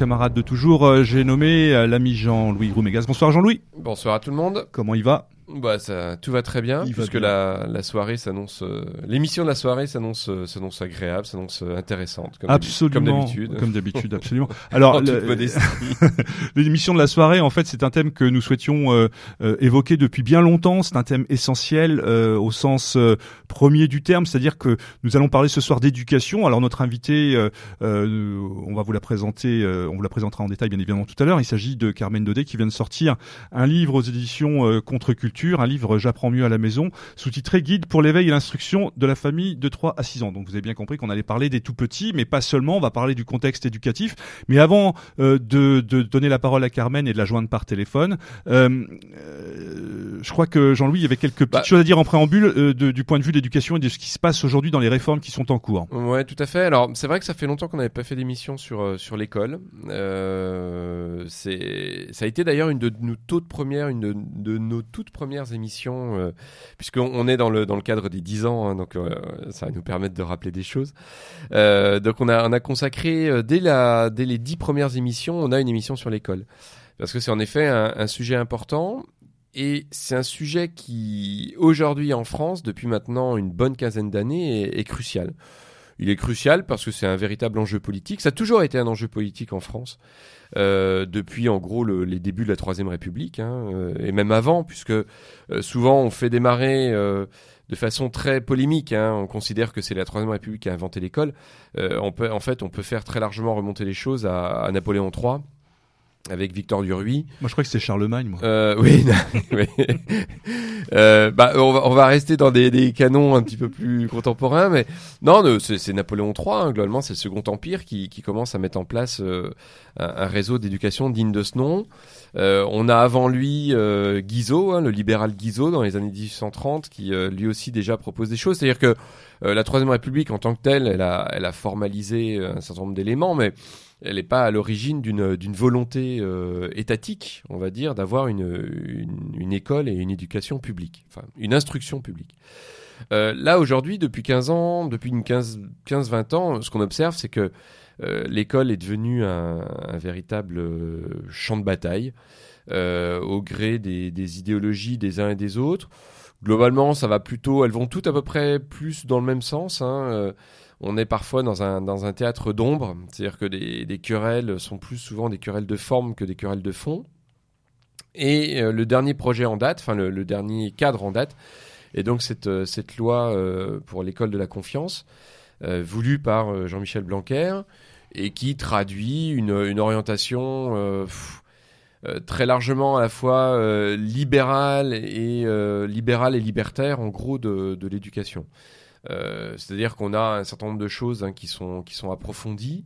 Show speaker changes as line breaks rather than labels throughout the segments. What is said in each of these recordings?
camarade de toujours, euh, j'ai nommé euh, l'ami Jean-Louis Roumégas. Bonsoir Jean-Louis.
Bonsoir à tout le monde.
Comment il va?
Bah ça, tout va très bien,
Il
puisque
bien.
La, la soirée s'annonce, euh, l'émission de la soirée s'annonce, euh, s'annonce agréable, s'annonce euh, intéressante, comme d'habi-
Absolument.
comme d'habitude.
Comme d'habitude, absolument. Alors, l'émission de la soirée, en fait, c'est un thème que nous souhaitions euh, euh, évoquer depuis bien longtemps. C'est un thème essentiel euh, au sens premier du terme, c'est-à-dire que nous allons parler ce soir d'éducation. Alors, notre invité, euh, euh, on va vous la présenter, euh, on vous la présentera en détail, bien évidemment, tout à l'heure. Il s'agit de Carmen Daudet qui vient de sortir un livre aux éditions euh, Un livre J'apprends mieux à la maison, sous-titré Guide pour l'éveil et l'instruction de la famille de 3 à 6 ans. Donc, vous avez bien compris qu'on allait parler des tout petits, mais pas seulement. On va parler du contexte éducatif. Mais avant euh, de, de donner la parole à Carmen et de la joindre par téléphone, euh, euh, je crois que Jean-Louis il y avait quelques petites
Bah.
choses à dire en préambule euh, de- du point de vue de l'éducation et de ce qui se passe aujourd'hui dans les réformes qui sont en cours.
Ouais, tout à fait. Alors, c'est vrai que ça fait longtemps qu'on n'avait pas fait d'émission sur euh, sur l'école. Euh, c'est, ça a été d'ailleurs une de nos toutes premières, une de, de nos toutes premières émissions, euh, puisqu'on on est dans le dans le cadre des 10 ans, hein, donc ça va nous permettre de rappeler des choses. Donc, on a on a consacré dès la dès les 10 premières émissions, on a une émission sur l'école, parce que c'est en effet un, un sujet important. Et c'est un sujet qui, aujourd'hui en France, depuis maintenant une bonne quinzaine d'années, est, crucial. Il est crucial parce que c'est un véritable enjeu politique. Ça a toujours été un enjeu politique en France, euh, depuis en gros le- les débuts de la Troisième République, hein, euh, et même avant, puisque euh, souvent on fait démarrer de façon très polémique. hein. on considère que c'est la Troisième République qui a inventé l'école. En fait, on peut faire très largement remonter les choses à Napoléon III, avec Victor Duruy.
Moi, je crois que c'est Charlemagne. Moi.
Euh, oui, oui. Euh, bah, on va, on va rester dans des, des canons un petit peu plus contemporains, mais non, c'est c'est Napoléon III, hein, globalement, c'est le Second Empire qui, qui commence à mettre en place euh, un, un réseau d'éducation digne de ce nom. Euh, on a avant lui euh, Guizot, hein, le libéral Guizot, dans les années 1830, qui euh, lui aussi déjà propose des choses. C'est-à-dire que euh, la Troisième République, en tant que telle, elle a, elle a formalisé un certain nombre d'éléments, mais elle n'est pas à l'origine d'une volonté euh, étatique, on va dire, d'avoir une, école et une éducation publique, enfin une instruction publique. Euh, là, aujourd'hui, depuis 15 ans, depuis une 15-20 ans, ce qu'on observe, c'est que euh, l'école est devenue un, un véritable champ de bataille au gré des, des idéologies des uns et des autres. Globalement, ça va plutôt, elles vont toutes à peu près plus dans le même sens. Hein. On est parfois dans un, théâtre d'ombre, c'est-à-dire que des, querelles sont plus souvent des querelles de forme que des querelles de fond. Et euh, le dernier projet en date, enfin le, dernier cadre en date, est donc cette, euh, loi euh, pour l'école de la confiance, voulue par Jean-Michel Blanquer, et qui traduit une, orientation très largement à la fois libérale et libertaire en gros de l'éducation. Euh, C'est-à-dire qu'on a un certain nombre de choses hein, qui sont qui sont approfondies,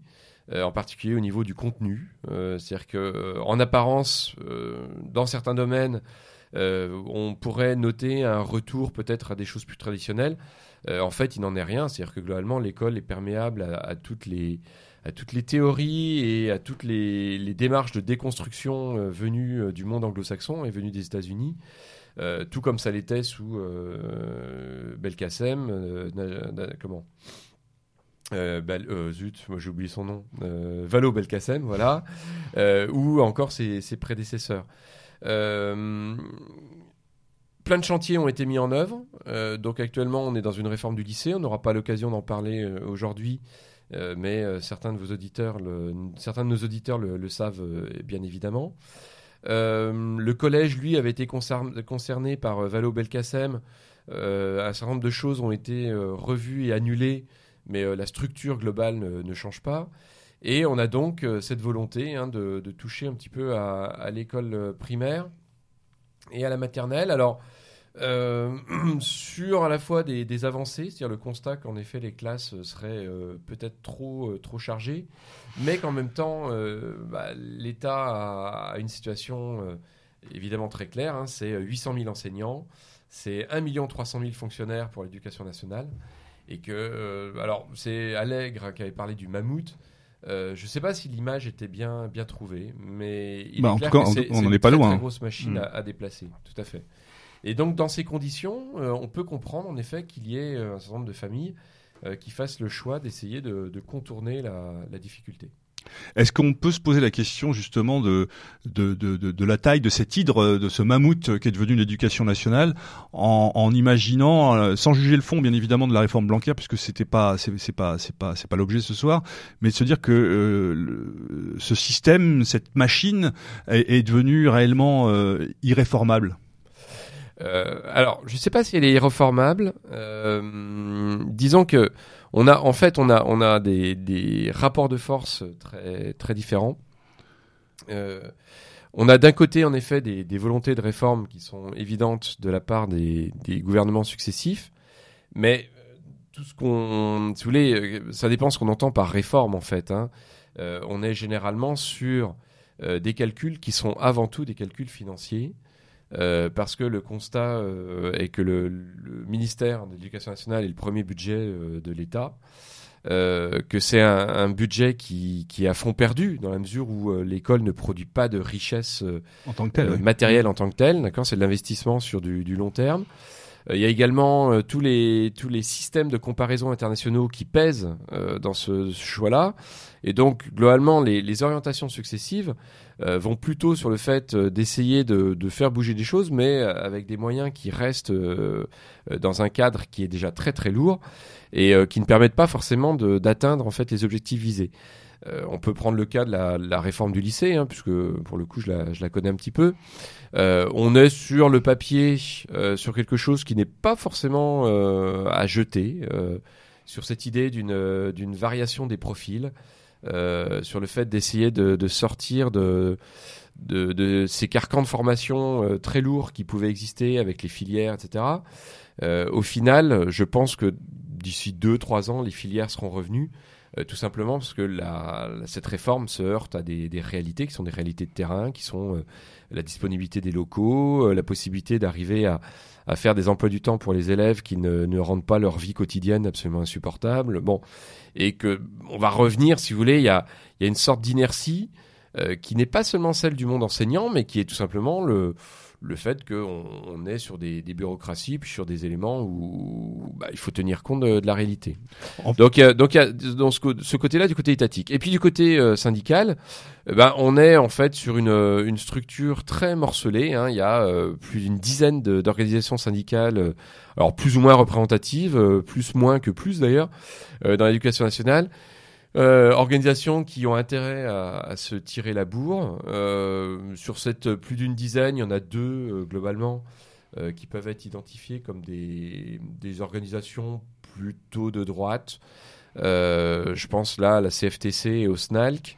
euh, en particulier au niveau du contenu. Euh, C'est-à-dire que euh, en apparence, euh, dans certains domaines, euh, on pourrait noter un retour peut-être à des choses plus traditionnelles. En fait, il n'en est rien. C'est-à-dire que globalement, l'école est perméable à, à toutes les à toutes les théories et à toutes les, les démarches de déconstruction venues du monde anglo-saxon et venues des États-Unis. Euh, tout comme ça l'était sous euh, Belkacem, euh, comment? Euh, zut, moi j'ai oublié son nom, Valo Belkacem, voilà, ou encore ses, prédécesseurs. Plein de chantiers ont été mis en œuvre, donc actuellement on est dans une réforme du lycée, on n'aura pas l'occasion d'en parler aujourd'hui, mais certains de nos auditeurs le, savent bien évidemment. Euh, le collège, lui, avait été concern- concerné par euh, Valo Belkacem. Euh, un certain nombre de choses ont été revues et annulées, mais la structure globale ne, change pas. Et on a donc cette volonté hein, de, toucher un petit peu à, à l'école primaire et à la maternelle. Alors, euh, sur à la fois des, des avancées, c'est-à-dire le constat qu'en effet les classes seraient euh, peut-être trop, euh, trop chargées, mais qu'en même temps, euh, bah, l'État a, une situation euh, évidemment très claire. hein, c'est 800 000 enseignants, c'est 1 300 000 fonctionnaires pour l'éducation nationale. Et que, euh, alors, c'est Allègre qui avait parlé du mammouth. Euh, je ne sais pas si l'image était bien, bien trouvée, mais il
Bah,
est
en
clair
tout cas,
que
on-
c'est c'est
n'en
une
est pas
très,
loin,
très
hein.
grosse machine
Mm.
à, à déplacer, tout à fait. Et donc, dans ces conditions, euh, on peut comprendre en effet qu'il y ait euh, un certain nombre de familles qui fassent le choix d'essayer de, contourner la difficulté.
Est-ce qu'on peut se poser la question justement de de, de, la taille de cet hydre, de ce mammouth qui est devenu l'éducation nationale, en, imaginant, euh, sans juger le fond bien évidemment de la réforme Blanquer, puisque c'était pas pas pas pas l'objet ce soir, mais de se dire que euh, ce système, cette machine est, devenue réellement euh, irréformable?
Euh, alors, je ne sais pas si elle est irréformable. disons que on a en fait on a des, rapports de force très différents. Euh, on a d'un côté en effet des, volontés de réforme qui sont évidentes de la part des, gouvernements successifs, mais euh, tout ce qu'on, si vous voulez, euh, ça dépend ce qu'on entend par réforme en fait. Hein. Euh, on est généralement sur euh, des calculs qui sont avant tout des calculs financiers euh, parce que le constat euh, est que le, ministère de l'Éducation nationale est le premier budget euh, de l'État, que c'est un, budget qui, qui est à fond perdu dans la mesure où l'école ne produit pas de richesse
en tant que
matérielle en tant que telle, d'accord, c'est de l'investissement sur du, du long terme. Il y a également tous les tous les systèmes de comparaison internationaux qui pèsent dans ce, choix-là, et donc globalement les, les orientations successives euh, vont plutôt sur le fait euh, d'essayer de, de, faire bouger des choses, mais euh, avec des moyens qui restent dans un cadre qui est déjà très très lourd et qui ne permettent pas forcément d'atteindre en fait les objectifs visés. on peut prendre le cas de la, la réforme du lycée, hein, puisque pour le coup je la, je la connais un petit peu. Euh, on est sur le papier euh, sur quelque chose qui n'est pas forcément euh, à jeter, sur cette idée d'une variation des profils. Euh, sur le fait d'essayer de, sortir de, ces carcans de formation euh, très lourds qui pouvaient exister avec les filières, etc. Euh, au final, je pense que d'ici deux, trois ans, les filières seront revenues. Tout simplement parce que cette réforme se heurte à des, réalités qui sont des réalités de terrain, qui sont la disponibilité des locaux, la possibilité d'arriver à, à, faire des emplois du temps pour les élèves qui ne, ne rendent pas leur vie quotidienne absolument insupportable. Bon, et que on va revenir, si vous voulez, il y a, y a une sorte d'inertie euh, qui n'est pas seulement celle du monde enseignant, mais qui est tout simplement le, le fait qu'on on est sur des, des, bureaucraties, puis sur des éléments où bah, il faut tenir compte de, de la réalité. Donc, il donc, y a dans ce, ce côté-là, du côté étatique. Et puis du côté euh, syndical, ben, on est en fait sur une, une structure très morcelée. Hein. Il y a euh, plus d'une dizaine d'organisations syndicales, euh, alors plus ou moins représentatives, plus moins que plus d'ailleurs, dans l'éducation nationale. Euh, organisations qui ont intérêt à, se tirer la bourre. Euh, sur cette plus d'une dizaine, il y en a deux euh, globalement euh, qui peuvent être identifiées comme des, des organisations plutôt de droite. Euh, je pense là à la CFTC et au SNALC.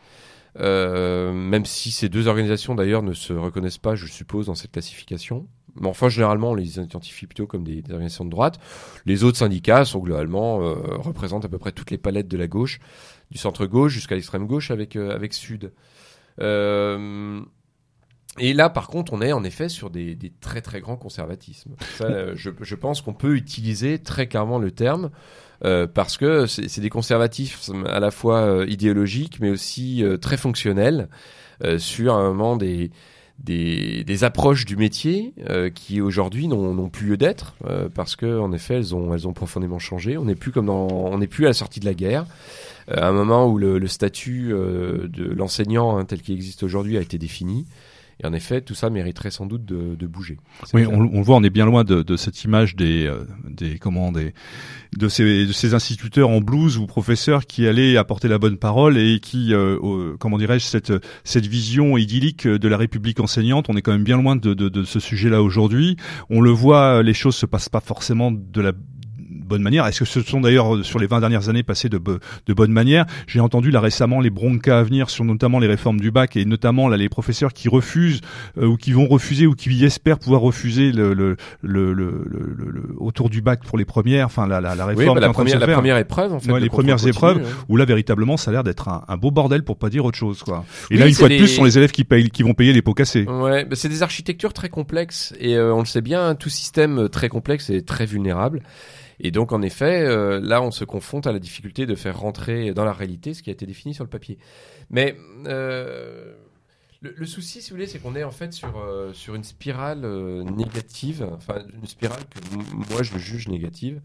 même si ces deux organisations d'ailleurs ne se reconnaissent pas, je suppose, dans cette classification. Mais enfin, généralement, on les identifie plutôt comme des, des organisations de droite. Les autres syndicats sont globalement représentent à peu près toutes les palettes de la gauche du centre gauche jusqu'à l'extrême gauche avec euh, avec Sud. Euh, et là, par contre, on est en effet sur des, des très très grands conservatismes. Ça, euh, je, je, pense qu'on peut utiliser très clairement le terme euh, parce que c'est des conservatismes à la fois euh, idéologiques, mais aussi très fonctionnels sur un moment des des, des approches du métier qui aujourd'hui n'ont plus lieu d'être parce que en effet elles ont elles ont profondément changé. On n'est plus comme dans on n'est plus à la sortie de la guerre. Euh, à un moment où le, le statut euh, de l'enseignant hein, tel qu'il existe aujourd'hui a été défini. Et en effet, tout ça mériterait sans doute de, de bouger.
Oui, on, on, le voit, on est bien loin de, de cette image des, euh, des comment des, de ces, de ces instituteurs en blouse ou professeurs qui allaient apporter la bonne parole et qui, euh, comment dirais-je, cette, cette vision idyllique de la République enseignante. On est quand même bien loin de, de, de ce sujet-là aujourd'hui. On le voit, les choses se passent pas forcément de la bonne manière. Est-ce que ce sont d'ailleurs sur les 20 dernières années passées de, de bonne manière? J'ai entendu là récemment les broncas à venir sur notamment les réformes du bac et notamment là les professeurs qui refusent euh, ou qui vont refuser ou qui espèrent pouvoir refuser le, le, le, le autour du bac pour les premières, enfin la, la, la réforme.
Oui, bah, la, première, la première épreuve en fait.
les premières épreuves où là véritablement ça a l'air d'être un, un, beau bordel pour pas dire autre chose quoi. Et là une fois de plus, ce sont les élèves qui payent, qui vont payer les pots cassés.
Ouais, bah, c'est des architectures très complexes et euh, on le sait bien, tout système très complexe est très vulnérable. Et donc, en effet, euh, là, on se confronte à la difficulté de faire rentrer dans la réalité ce qui a été défini sur le papier. Mais euh, Le, le souci, si vous voulez, c'est qu'on est en fait sur, euh, sur une spirale euh, négative, enfin une spirale que moi je juge négative,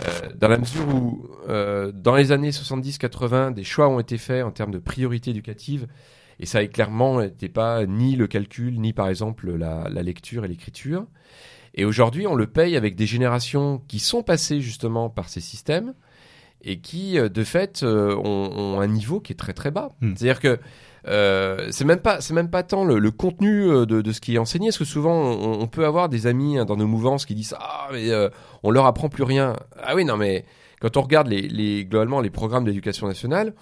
euh, dans la mesure où euh, dans les années 70-80, des choix ont été faits en termes de priorité éducative, et ça clairement n'était pas ni le calcul, ni par exemple la, la lecture et l'écriture. Et aujourd'hui, on le paye avec des générations qui sont passées justement par ces systèmes et qui, euh, de fait, euh, ont, ont un niveau qui est très très bas.
Hmm.
C'est-à-dire que euh, c'est même pas c'est même pas tant le, le contenu euh, de, de ce qui est enseigné, parce que souvent on, on peut avoir des amis hein, dans nos mouvances qui disent ah mais euh, on leur apprend plus rien. Ah oui non mais quand on regarde les, les globalement les programmes d'éducation nationale,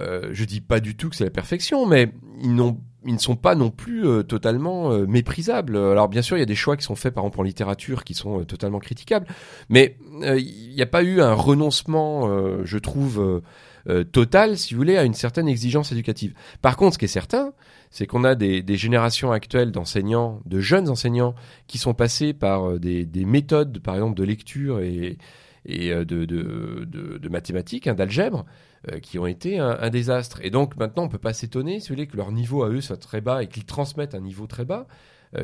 euh, je dis pas du tout que c'est la perfection, mais ils n'ont ils ne sont pas non plus euh, totalement euh, méprisables. Alors bien sûr, il y a des choix qui sont faits par exemple en littérature qui sont euh, totalement critiquables, mais euh, il n'y a pas eu un renoncement, euh, je trouve, total, si vous voulez, à une certaine exigence éducative. Par contre, ce qui est certain, c'est qu'on a des, des générations actuelles d'enseignants, de jeunes enseignants, qui sont passés par des, des méthodes, par exemple, de lecture et, et euh, de, mathématiques, hein, d'algèbre, euh, qui ont été un, désastre. Et donc maintenant, on peut pas s'étonner, si vous voulez, que leur niveau à eux soit très bas et qu'ils transmettent un niveau très bas,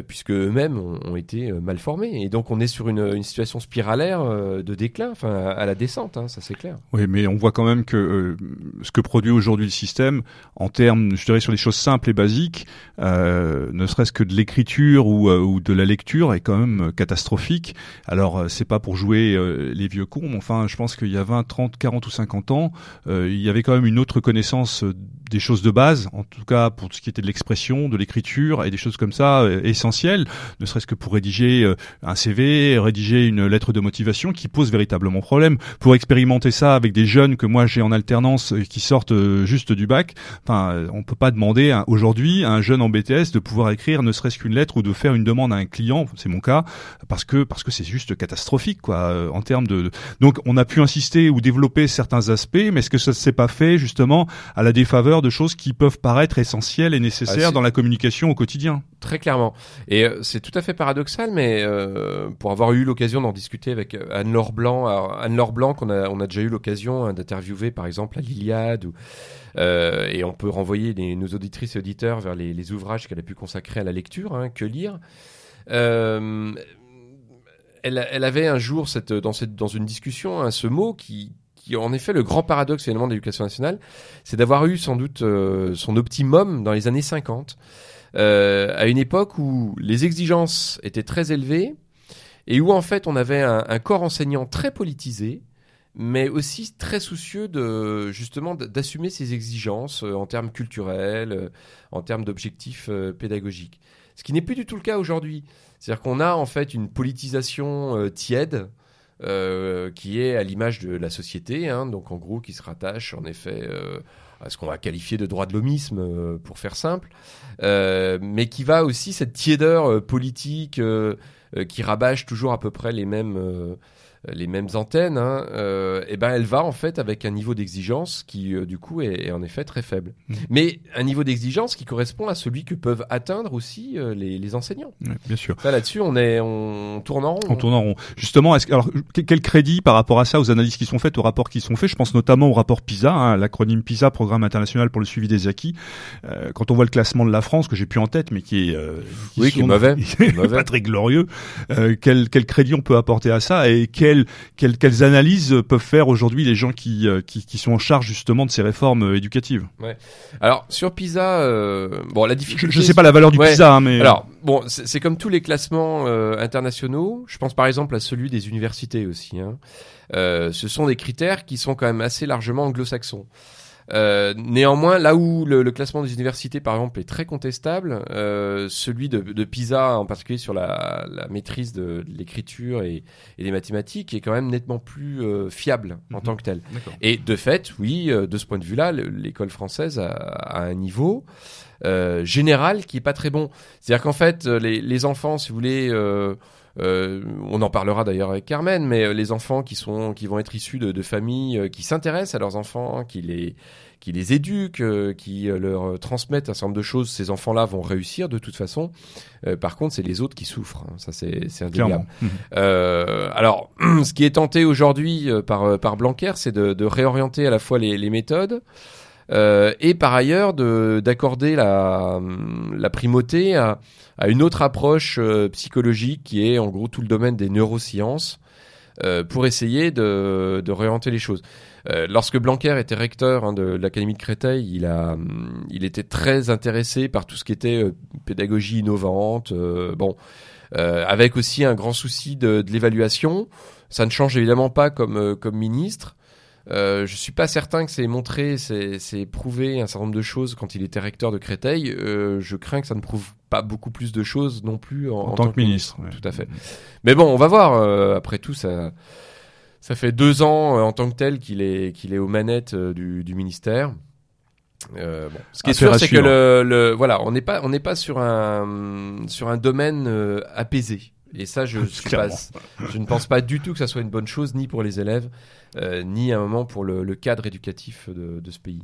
puisque eux-mêmes ont, ont été euh, mal formés. Et donc on est sur une, une situation spiralaire euh, de déclin, enfin à, la descente, hein, ça c'est clair.
Oui, mais on voit quand même que euh, ce que produit aujourd'hui le système, en termes, je dirais, sur les choses simples et basiques, euh, ne serait-ce que de l'écriture ou, euh, ou de la lecture, est quand même euh, catastrophique. Alors, euh, c'est pas pour jouer euh, les vieux cons, mais enfin, je pense qu'il y a 20, 30, 40 ou 50 ans, euh, il y avait quand même une autre connaissance euh, des choses de base, en tout cas pour ce qui était de l'expression, de l'écriture et des choses comme ça euh, essentielles, ne serait-ce que pour rédiger euh, un CV, rédiger une lettre de motivation qui pose véritablement problème. Pour expérimenter ça avec des jeunes que moi j'ai en alternance euh, qui sortent euh, juste du bac, enfin, on peut pas demander aujourd'hui à un jeune en BTS de pouvoir écrire ne serait-ce qu'une lettre ou de faire une demande à un client, c'est mon cas, parce que parce que c'est juste catastrophique quoi en termes de. Donc on a pu insister ou développer certains aspects, mais est-ce que ça s'est pas fait justement à la défaveur de choses qui peuvent paraître essentielles et nécessaires
Ah,
dans la communication au quotidien?
Très clairement. Et euh, c'est tout à fait paradoxal, mais euh, pour avoir eu l'occasion d'en discuter avec euh, Anne-Laure Blanc, Anne-Laure Blanc qu'on a, on a déjà eu l'occasion hein, d'interviewer par exemple à l'Iliade, et on peut renvoyer nos auditrices et auditeurs vers les, ouvrages qu'elle a pu consacrer à la lecture, hein, que lire. Elle, avait un jour dans, une discussion hein, ce mot qui, en effet le grand paradoxe finalement de l'éducation nationale, c'est d'avoir eu sans doute son optimum dans les années 50 euh, à une époque où les exigences étaient très élevées et où en fait on avait un, corps enseignant très politisé, mais aussi très soucieux de justement d'assumer ses exigences euh, en termes culturels, euh, en termes d'objectifs pédagogiques. Ce qui n'est plus du tout le cas aujourd'hui. C'est-à-dire qu'on a en fait une politisation tiède. qui est à l'image de la société, hein, donc en gros qui se rattache en effet ce qu'on va qualifier de droit de l'homisme, euh, pour faire simple, euh, mais qui va aussi cette tiédeur euh, politique qui rabâche toujours à peu près les mêmes les mêmes antennes, hein, euh, et ben elle va en fait avec un niveau d'exigence qui euh, du coup est, est en effet très faible,
Mhm.
mais un niveau d'exigence qui correspond à celui que peuvent atteindre aussi euh, les, les enseignants.
Bien sûr.
Ça là-dessus on est on tourne en rond.
En tournant en rond. Justement, est-ce alors, que- quel crédit par rapport à ça, aux analyses qui sont faites, aux rapports qui sont faits? Je pense notamment au rapport PISA, hein, l'acronyme PISA, Programme international pour le suivi des acquis. Euh, quand on voit le classement de la France, que j'ai plus en tête, mais qui est, euh,
Oui, qui est
sont-
mauvais.
qui est
Mauvais.
pas très glorieux. Euh, quel, quel crédit on peut apporter à ça et quel, quel- quelles analyses peuvent faire aujourd'hui les gens qui, euh, qui, qui sont en charge justement de ces réformes euh, éducatives?
Alors sur PISA, euh, bon la difficulté.
je sais pas la valeur du
Ouais.
PISA, hein, mais
Alors, bon, c'est c'est comme tous les classements euh, internationaux. Je pense par exemple à celui des universités aussi. Hein. Euh, ce sont des critères qui sont quand même assez largement anglo-saxons. Euh, néanmoins, là où le, le classement des universités, par exemple, est très contestable, euh, celui de, de PISA, en particulier sur la, la maîtrise de, de l'écriture et, et des mathématiques, est quand même nettement plus euh, fiable en
Mhm.
tant que tel. Et de fait, oui, euh, de ce point de vue-là, le- l'école française a, a un niveau euh, général qui est pas très bon. C'est-à-dire qu'en fait, euh, les, les enfants, si vous voulez, euh, on en parlera d'ailleurs avec Carmen, mais euh, les enfants qui sont, qui vont être issus de, de familles euh, qui s'intéressent à leurs enfants, qui les, qui les éduquent, euh, qui leur transmettent un certain nombre de choses, ces enfants-là vont réussir de toute façon. Euh, par contre, c'est les autres qui souffrent. hein. Ça, c'est, c'est indéniable.
Mhm.
Euh, alors, ce qui est tenté aujourd'hui par, par Blanquer, c'est de, de réorienter à la fois les, les méthodes, euh, et par ailleurs d'accorder la, la primauté à, à une autre approche euh, psychologique qui est en gros tout le domaine des neurosciences euh, pour essayer de, de réorienter les choses. Euh, lorsque Blanquer était recteur hein, de, l'Académie de Créteil, il, a, il était très intéressé par tout ce qui était euh, pédagogie innovante, bon, avec aussi un grand souci de, de l'évaluation. Ça ne change évidemment pas comme, comme ministre, euh, je suis pas certain que c'est montré, c'est prouvé un certain nombre de choses quand il était recteur de Créteil. Euh, je crains que ça ne prouve pas beaucoup plus de choses non plus en,
tant, que ministre.
Tout à fait. Mais bon, on va voir. Euh, après tout, ça, ça fait deux ans euh, en tant que tel qu'il est, qu'il est aux manettes du, du ministère. Euh, bon. Ce qui est sûr, c'est que le, le, voilà, on n'est pas, on n'est pas sur un, sur un domaine apaisé. Et ça, je, je ne pense pas du tout que ça soit une bonne chose, ni pour les élèves, ni à un moment pour le, cadre éducatif de, ce pays.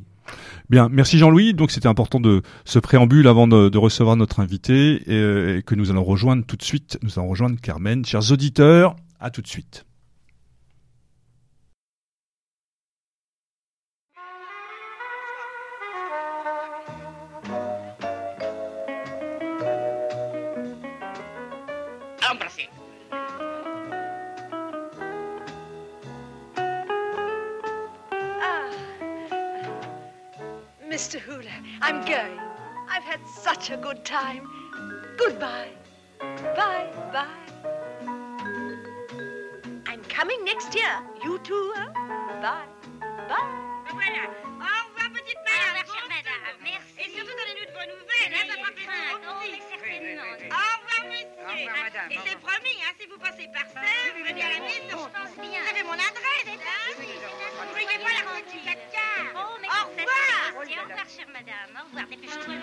Bien, merci Jean-Louis. Donc c'était important de ce préambule avant de, recevoir notre invité et, et, que nous allons rejoindre tout de suite. Nous allons rejoindre Carmen. Chers auditeurs, à tout de suite.
I'm going. I've had such a good time. Goodbye. Bye, bye. I'm coming next year. You too, huh? Bye. Bye.
Voilà. Au revoir, petite madame. Au revoir, chère madame. Merci. Et surtout, donnez-nous de vos nouvelles. Hein, ça fera plaisir. Au revoir, monsieur. Au revoir, madame. Et c'est promis, hein, si vous passez par ça, vous venez à la maison. Je pense bien. Vous avez mon adresse, hein? Madame. Au revoir. Dépêche-toi.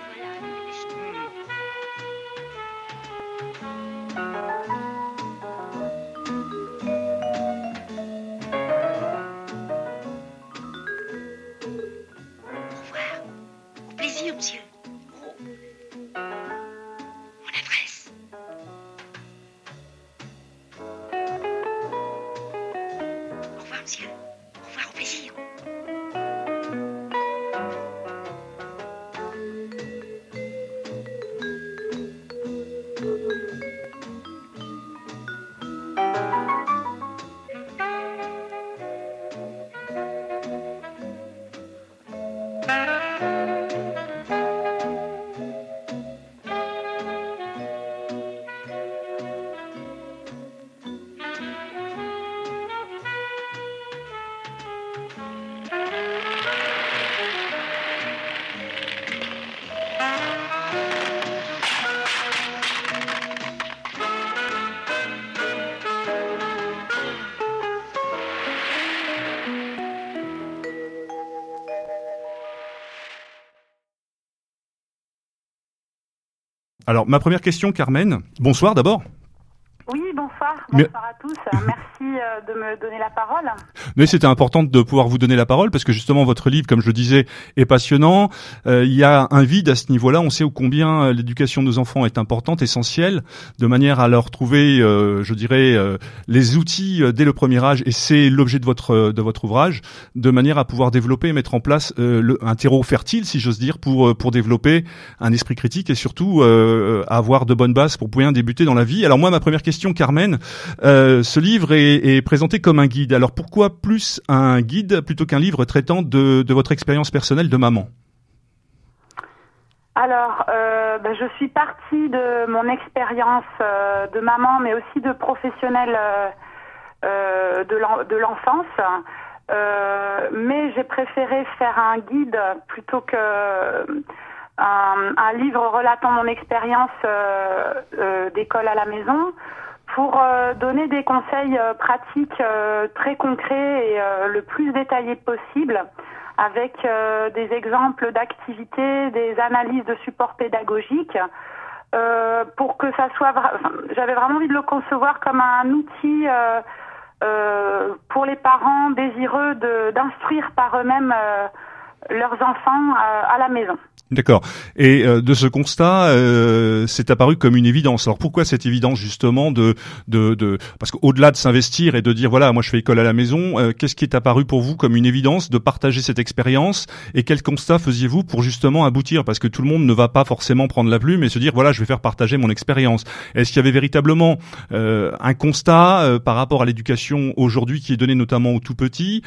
Alors, ma première question, Carmen. Bonsoir d'abord.
Oui, bonsoir. Bonsoir à tous. Merci euh, de me donner la parole.
Mais c'était important de pouvoir vous donner la parole parce que justement votre livre, comme je le disais, est passionnant. Euh, il y a un vide à ce niveau-là. On sait combien euh, l'éducation de nos enfants est importante, essentielle, de manière à leur trouver, je dirais, les outils dès le premier âge. Et c'est l'objet de votre de votre ouvrage, de manière à pouvoir développer et mettre en place le, un terreau fertile, si j'ose dire, pour pour développer un esprit critique et surtout avoir de bonnes bases pour pouvoir débuter dans la vie. Alors moi, ma première question, Carmen, ce livre est est, présenté comme un guide. Alors pourquoi un guide plutôt qu'un livre traitant de, votre expérience personnelle de maman?
Alors, euh, ben, je suis partie de mon expérience euh, de maman, mais aussi de professionnelle euh, de l'enfance. mais j'ai préféré faire un guide plutôt que un livre relatant mon expérience d'école à la maison pour euh, donner des conseils euh, pratiques euh, très concrets et le plus détaillés possible avec des exemples d'activités, des analyses de support pédagogique pour que ça soit j'avais vraiment envie de le concevoir comme un outil pour les parents désireux d'instruire par eux-mêmes leurs enfants à la maison.
D'accord. Et euh, de ce constat, euh, c'est apparu comme une évidence. Alors pourquoi cette évidence justement de de, de parce qu'au-delà de s'investir et de dire voilà moi je fais école à la maison, euh, qu'est-ce qui est apparu pour vous comme une évidence de partager cette expérience et quel constat faisiez-vous pour justement aboutir? Parce que tout le monde ne va pas forcément prendre la plume et se dire voilà je vais faire partager mon expérience. Est-ce qu'il y avait véritablement un constat par rapport à l'éducation aujourd'hui qui est donnée notamment aux tout petits?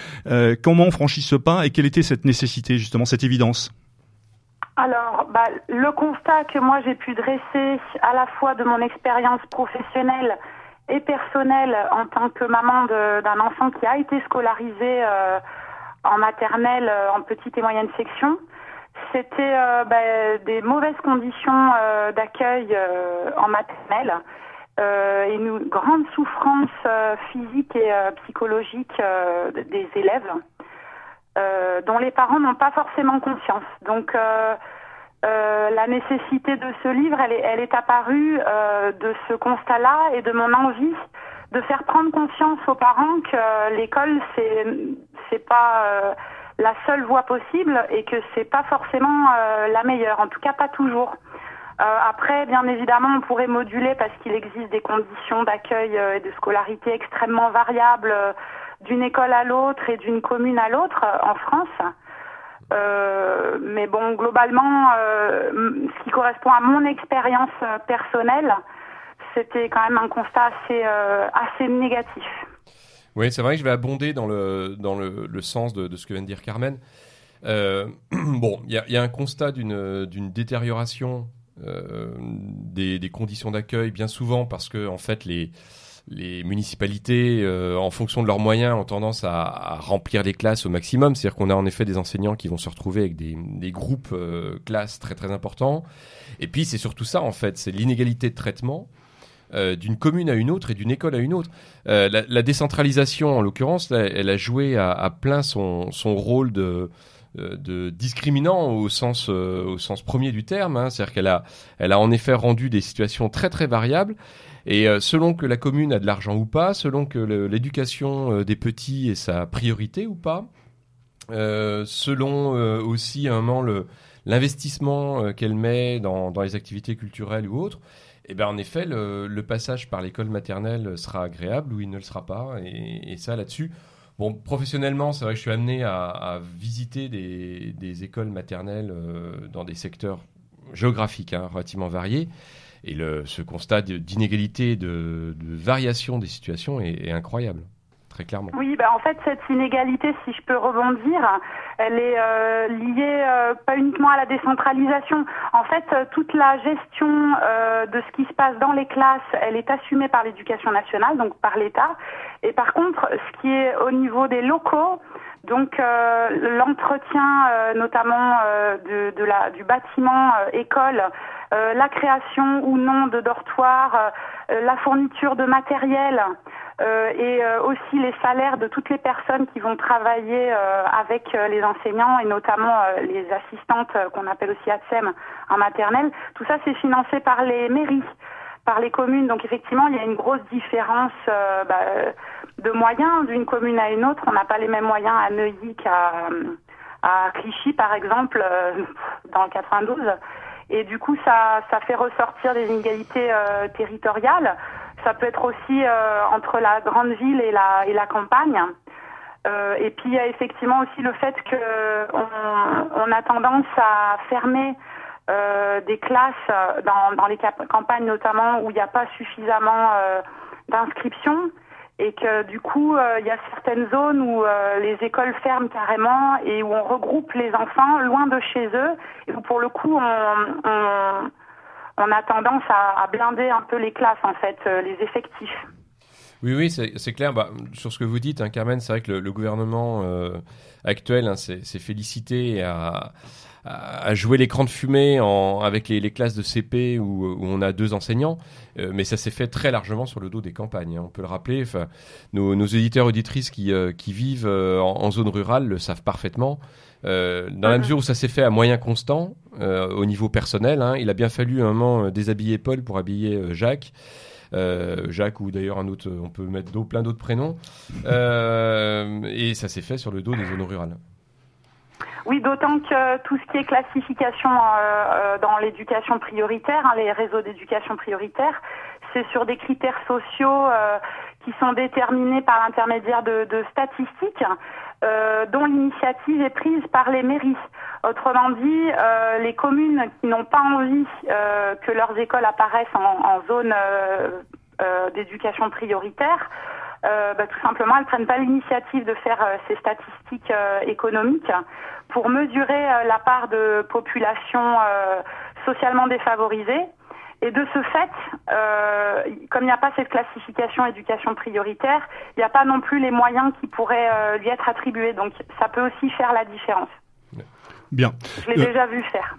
Comment on franchit ce pas et quelle était cette nécessité cette évidence
alors, bah, le constat que moi j'ai pu dresser à la fois de mon expérience professionnelle et personnelle en tant que maman d'un enfant qui a été scolarisé euh, en maternelle, euh, en petite et moyenne section, c'était euh, bah, des mauvaises conditions d'accueil en maternelle et une grande souffrance physique et psychologique des élèves. Euh, dont les parents n'ont pas forcément conscience. Donc euh, euh, la nécessité de ce livre, elle est, apparue de ce constat-là et de mon envie de faire prendre conscience aux parents que l'école c'est c'est pas la seule voie possible et que c'est pas forcément la meilleure, en tout cas pas toujours. après, bien évidemment, on pourrait moduler parce qu'il existe des conditions d'accueil et de scolarité extrêmement variables d'une école à l'autre et d'une commune à l'autre euh, en France. Euh, mais bon, globalement, euh, ce qui correspond à mon expérience personnelle, c'était quand même un constat assez, assez négatif.
Oui, c'est vrai que je vais abonder dans le, dans le, sens de, ce que vient de dire Carmen. bon, il y, y a, un constat d'une détérioration des, des, conditions d'accueil, bien souvent parce que, en fait, les les municipalités, euh, en fonction de leurs moyens, ont tendance à, remplir les classes au maximum. C'est-à-dire qu'on a en effet des enseignants qui vont se retrouver avec des, groupes euh, classes très très importants. Et puis c'est surtout ça en fait, c'est l'inégalité de traitement. Euh, d'une commune à une autre et d'une école à une autre. La, décentralisation, en l'occurrence, elle a joué à, plein son, rôle de, de discriminant au sens, au sens premier du terme. Hein. C'est-à-dire qu'elle a, elle a en effet rendu des situations très très variables. Et euh, selon que la commune a de l'argent ou pas, selon que l'éducation euh, des petits est sa priorité ou pas, euh, selon aussi un moment l'investissement qu'elle met dans, dans, les activités culturelles ou autres, eh ben en effet, le, passage par l'école maternelle sera agréable ou il ne le sera pas. Et, ça, là-dessus, bon, professionnellement, c'est vrai que je suis amené à, visiter des, des, écoles maternelles dans des secteurs géographiques hein, relativement variés. Et ce constat d'inégalité, de, variation des situations est, incroyable. Très clairement.
Oui, bah en fait, cette inégalité, si je peux rebondir, elle est euh, liée euh, pas uniquement à la décentralisation. En fait, euh, toute la gestion de ce qui se passe dans les classes, elle est assumée par l'éducation nationale, donc par l'État. Et par contre, ce qui est au niveau des locaux, donc l'entretien notamment de, de, la, du bâtiment école, euh, la création ou non de dortoirs, euh, la fourniture de matériel euh, et aussi les salaires de toutes les personnes qui vont travailler avec les enseignants et notamment les assistantes qu'on appelle aussi ATSEM en maternelle. Tout ça, c'est financé par les mairies par les communes. Donc effectivement, il y a une grosse différence bah, de moyens d'une commune à une autre. On n'a pas les mêmes moyens à Neuilly qu'à à Clichy, par exemple, dans le 92. Et du coup, ça, ça fait ressortir des inégalités euh, territoriales. Ça peut être aussi euh, entre la grande ville et la, et la campagne. Euh, et puis il y a effectivement aussi le fait que on, a tendance à fermer euh, des classes dans, dans les campagnes notamment où il n'y a pas suffisamment euh, d'inscriptions et que du coup, euh, il y a certaines zones où euh, les écoles ferment carrément et où on regroupe les enfants loin de chez eux et où pour le coup, on, a tendance à, blinder un peu les classes, en fait, euh, les effectifs.
Oui, oui, c'est clair. Bah, sur ce que vous dites, hein, Carmen, c'est vrai que le, le gouvernement actuel hein, s'est félicité à à, jouer l'écran de fumée en, avec les, les, classes de CP où, où on a deux enseignants, euh, mais ça s'est fait très largement sur le dos des campagnes. Hein, on peut le rappeler. Nos, nos éditeurs auditrices qui, euh, qui vivent euh, en, en, zone rurale le savent parfaitement. dans la mhm. mesure où ça s'est fait à moyen constant au niveau personnel, hein, il a bien fallu un moment déshabiller Paul pour habiller Jacques. Euh, Jacques ou d'ailleurs un autre, on peut mettre plein d'autres prénoms. Euh, et ça s'est fait sur le dos des zones rurales.
Oui, d'autant que tout ce qui est classification dans l'éducation prioritaire, hein, les réseaux d'éducation prioritaire, c'est sur des critères sociaux qui sont déterminés par l'intermédiaire de, de, statistiques euh, dont l'initiative est prise par les mairies. Autrement dit, euh, les communes qui n'ont pas envie euh, que leurs écoles apparaissent en, en zone euh, euh, d'éducation prioritaire, bah, tout simplement, elles prennent pas l'initiative de faire ces statistiques économiques pour mesurer la part de population socialement défavorisée et de ce fait, euh, comme il n'y a pas cette classification éducation prioritaire, il n'y a pas non plus les moyens qui pourraient euh, lui être attribués. Donc ça peut aussi faire la différence.
Bien.
Je l'ai euh, déjà vu faire.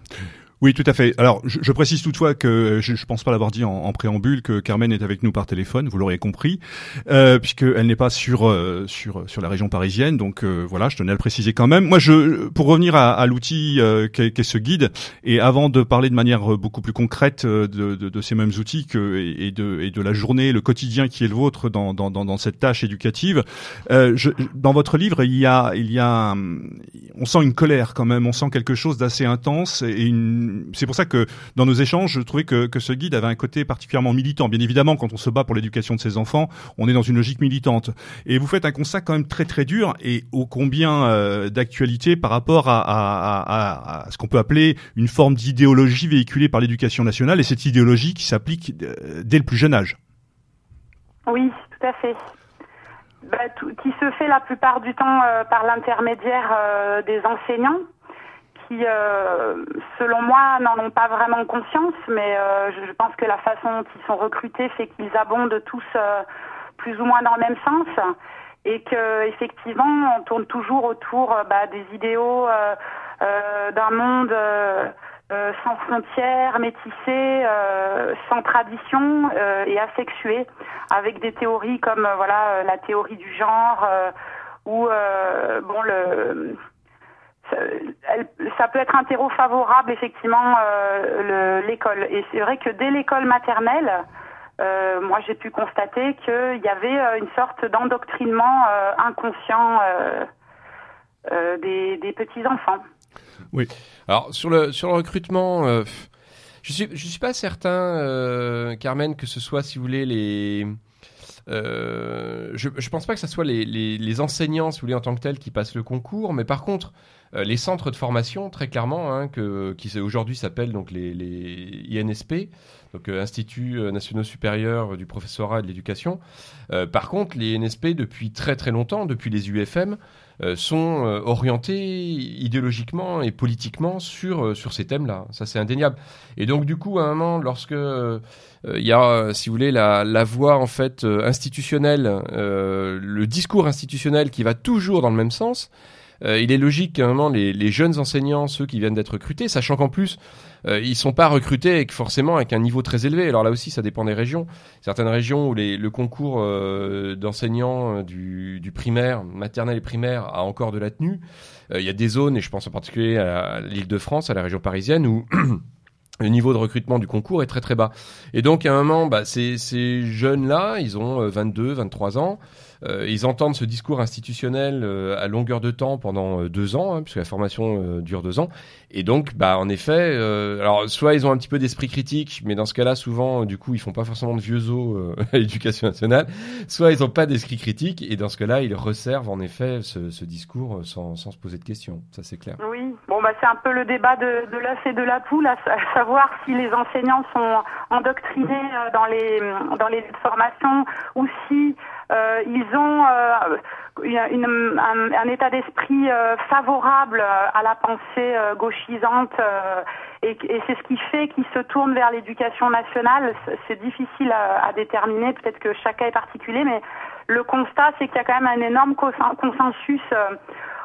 Oui, tout à fait. Alors, je, je précise toutefois que je, je pense pas l'avoir dit en, en, préambule que Carmen est avec nous par téléphone. Vous l'aurez compris, euh, puisqu'elle n'est pas sur euh, sur sur la région parisienne. Donc euh, voilà, je tenais à le préciser quand même. Moi, je pour revenir à, à l'outil euh, qu'est ce guide, et avant de parler de manière beaucoup plus concrète de, de, de ces mêmes outils que, et, de et de la journée, le quotidien qui est le vôtre dans dans dans, dans cette tâche éducative, je, dans votre livre, il y a il y a on sent une colère quand même, on sent quelque chose d'assez intense et une c'est pour ça que dans nos échanges, je trouvais que, que, ce guide avait un côté particulièrement militant. Bien évidemment, quand on se bat pour l'éducation de ses enfants, on est dans une logique militante. Et vous faites un constat quand même très très dur et ô combien euh, d'actualité par rapport à, à, à, à ce qu'on peut appeler une forme d'idéologie véhiculée par l'éducation nationale et cette idéologie qui s'applique euh, dès le plus jeune âge.
Oui, tout à fait. Bah, tout, qui se fait la plupart du temps euh, par l'intermédiaire euh, des enseignants qui, euh, selon moi, n'en ont pas vraiment conscience, mais euh, je, pense que la façon dont ils sont recrutés fait qu'ils abondent tous euh, plus ou moins dans le même sens. Et que effectivement on tourne toujours autour bah, des idéaux d'un monde sans frontières, métissé, sans tradition et asexué, avec des théories comme voilà la théorie du genre ou bon le ça peut être un terreau favorable effectivement euh, l'école. Et c'est vrai que dès l'école maternelle, euh, moi j'ai pu constater qu'il y avait euh, une sorte d'endoctrinement inconscient des, petits enfants.
Oui. Alors sur le sur le recrutement, je suis je suis pas certain, Carmen, que ce soit si vous voulez les je ne pense pas que ce soit les, les, les, enseignants, si vous voulez, en tant que tels, qui passent le concours, mais par contre, les centres de formation, très clairement, hein, que, qui aujourd'hui s'appellent donc les, les, INSP, donc euh, Instituts euh, nationaux supérieurs du professorat et de l'éducation. par contre, les INSP, depuis très très longtemps, depuis les UFM, sont orientés idéologiquement et politiquement sur sur ces thèmes-là. Ça, c'est indéniable. Et donc, du coup, à un moment, lorsque il y a, si vous voulez, la, la voie en fait institutionnelle, le discours institutionnel qui va toujours dans le même sens, euh, il est logique qu'à un moment, les, les, jeunes enseignants, ceux qui viennent d'être recrutés, sachant qu'en plus, euh, ils sont pas recrutés avec, forcément avec un niveau très élevé. Alors là aussi, ça dépend des régions. Certaines régions où les, le concours euh, d'enseignants euh, du, du, primaire, maternelle et primaire a encore de la tenue. Il y a des zones, et je pense en particulier à l'île de France, à la région parisienne, où le niveau de recrutement du concours est très très bas. Et donc à un moment, bah, ces, ces jeunes-là, ils ont 22, 23 ans, euh, ils entendent ce discours institutionnel euh, à longueur de temps pendant euh, deux ans, hein, puisque la formation dure deux ans. Et donc, bah, en effet, alors soit ils ont un petit peu d'esprit critique, mais dans ce cas-là, souvent, du coup, ils font pas forcément de vieux os à l'éducation nationale. Soit ils ont pas d'esprit critique, et dans ce cas-là, ils resservent en effet ce, ce discours sans, sans, se poser de questions. Ça, c'est clair.
Oui, bon, bah, c'est un peu le débat de, de l'œuf et de la poule, à, savoir si les enseignants sont endoctrinés dans les dans les formations ou si euh, ils ont euh, une, un, un, état d'esprit euh, favorable à la pensée gauchisante et, c'est ce qui fait qu'ils se tournent vers l'éducation nationale. C'est difficile à, à déterminer, peut-être que cas est particulier, mais le constat, c'est qu'il y a quand même un énorme consensus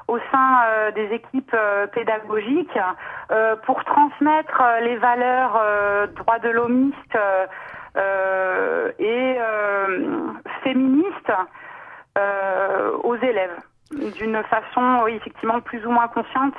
au sein euh, des équipes euh, pédagogiques euh, pour transmettre les valeurs droits de l'homiste et féministes aux élèves d'une façon, oui, effectivement, plus ou moins consciente.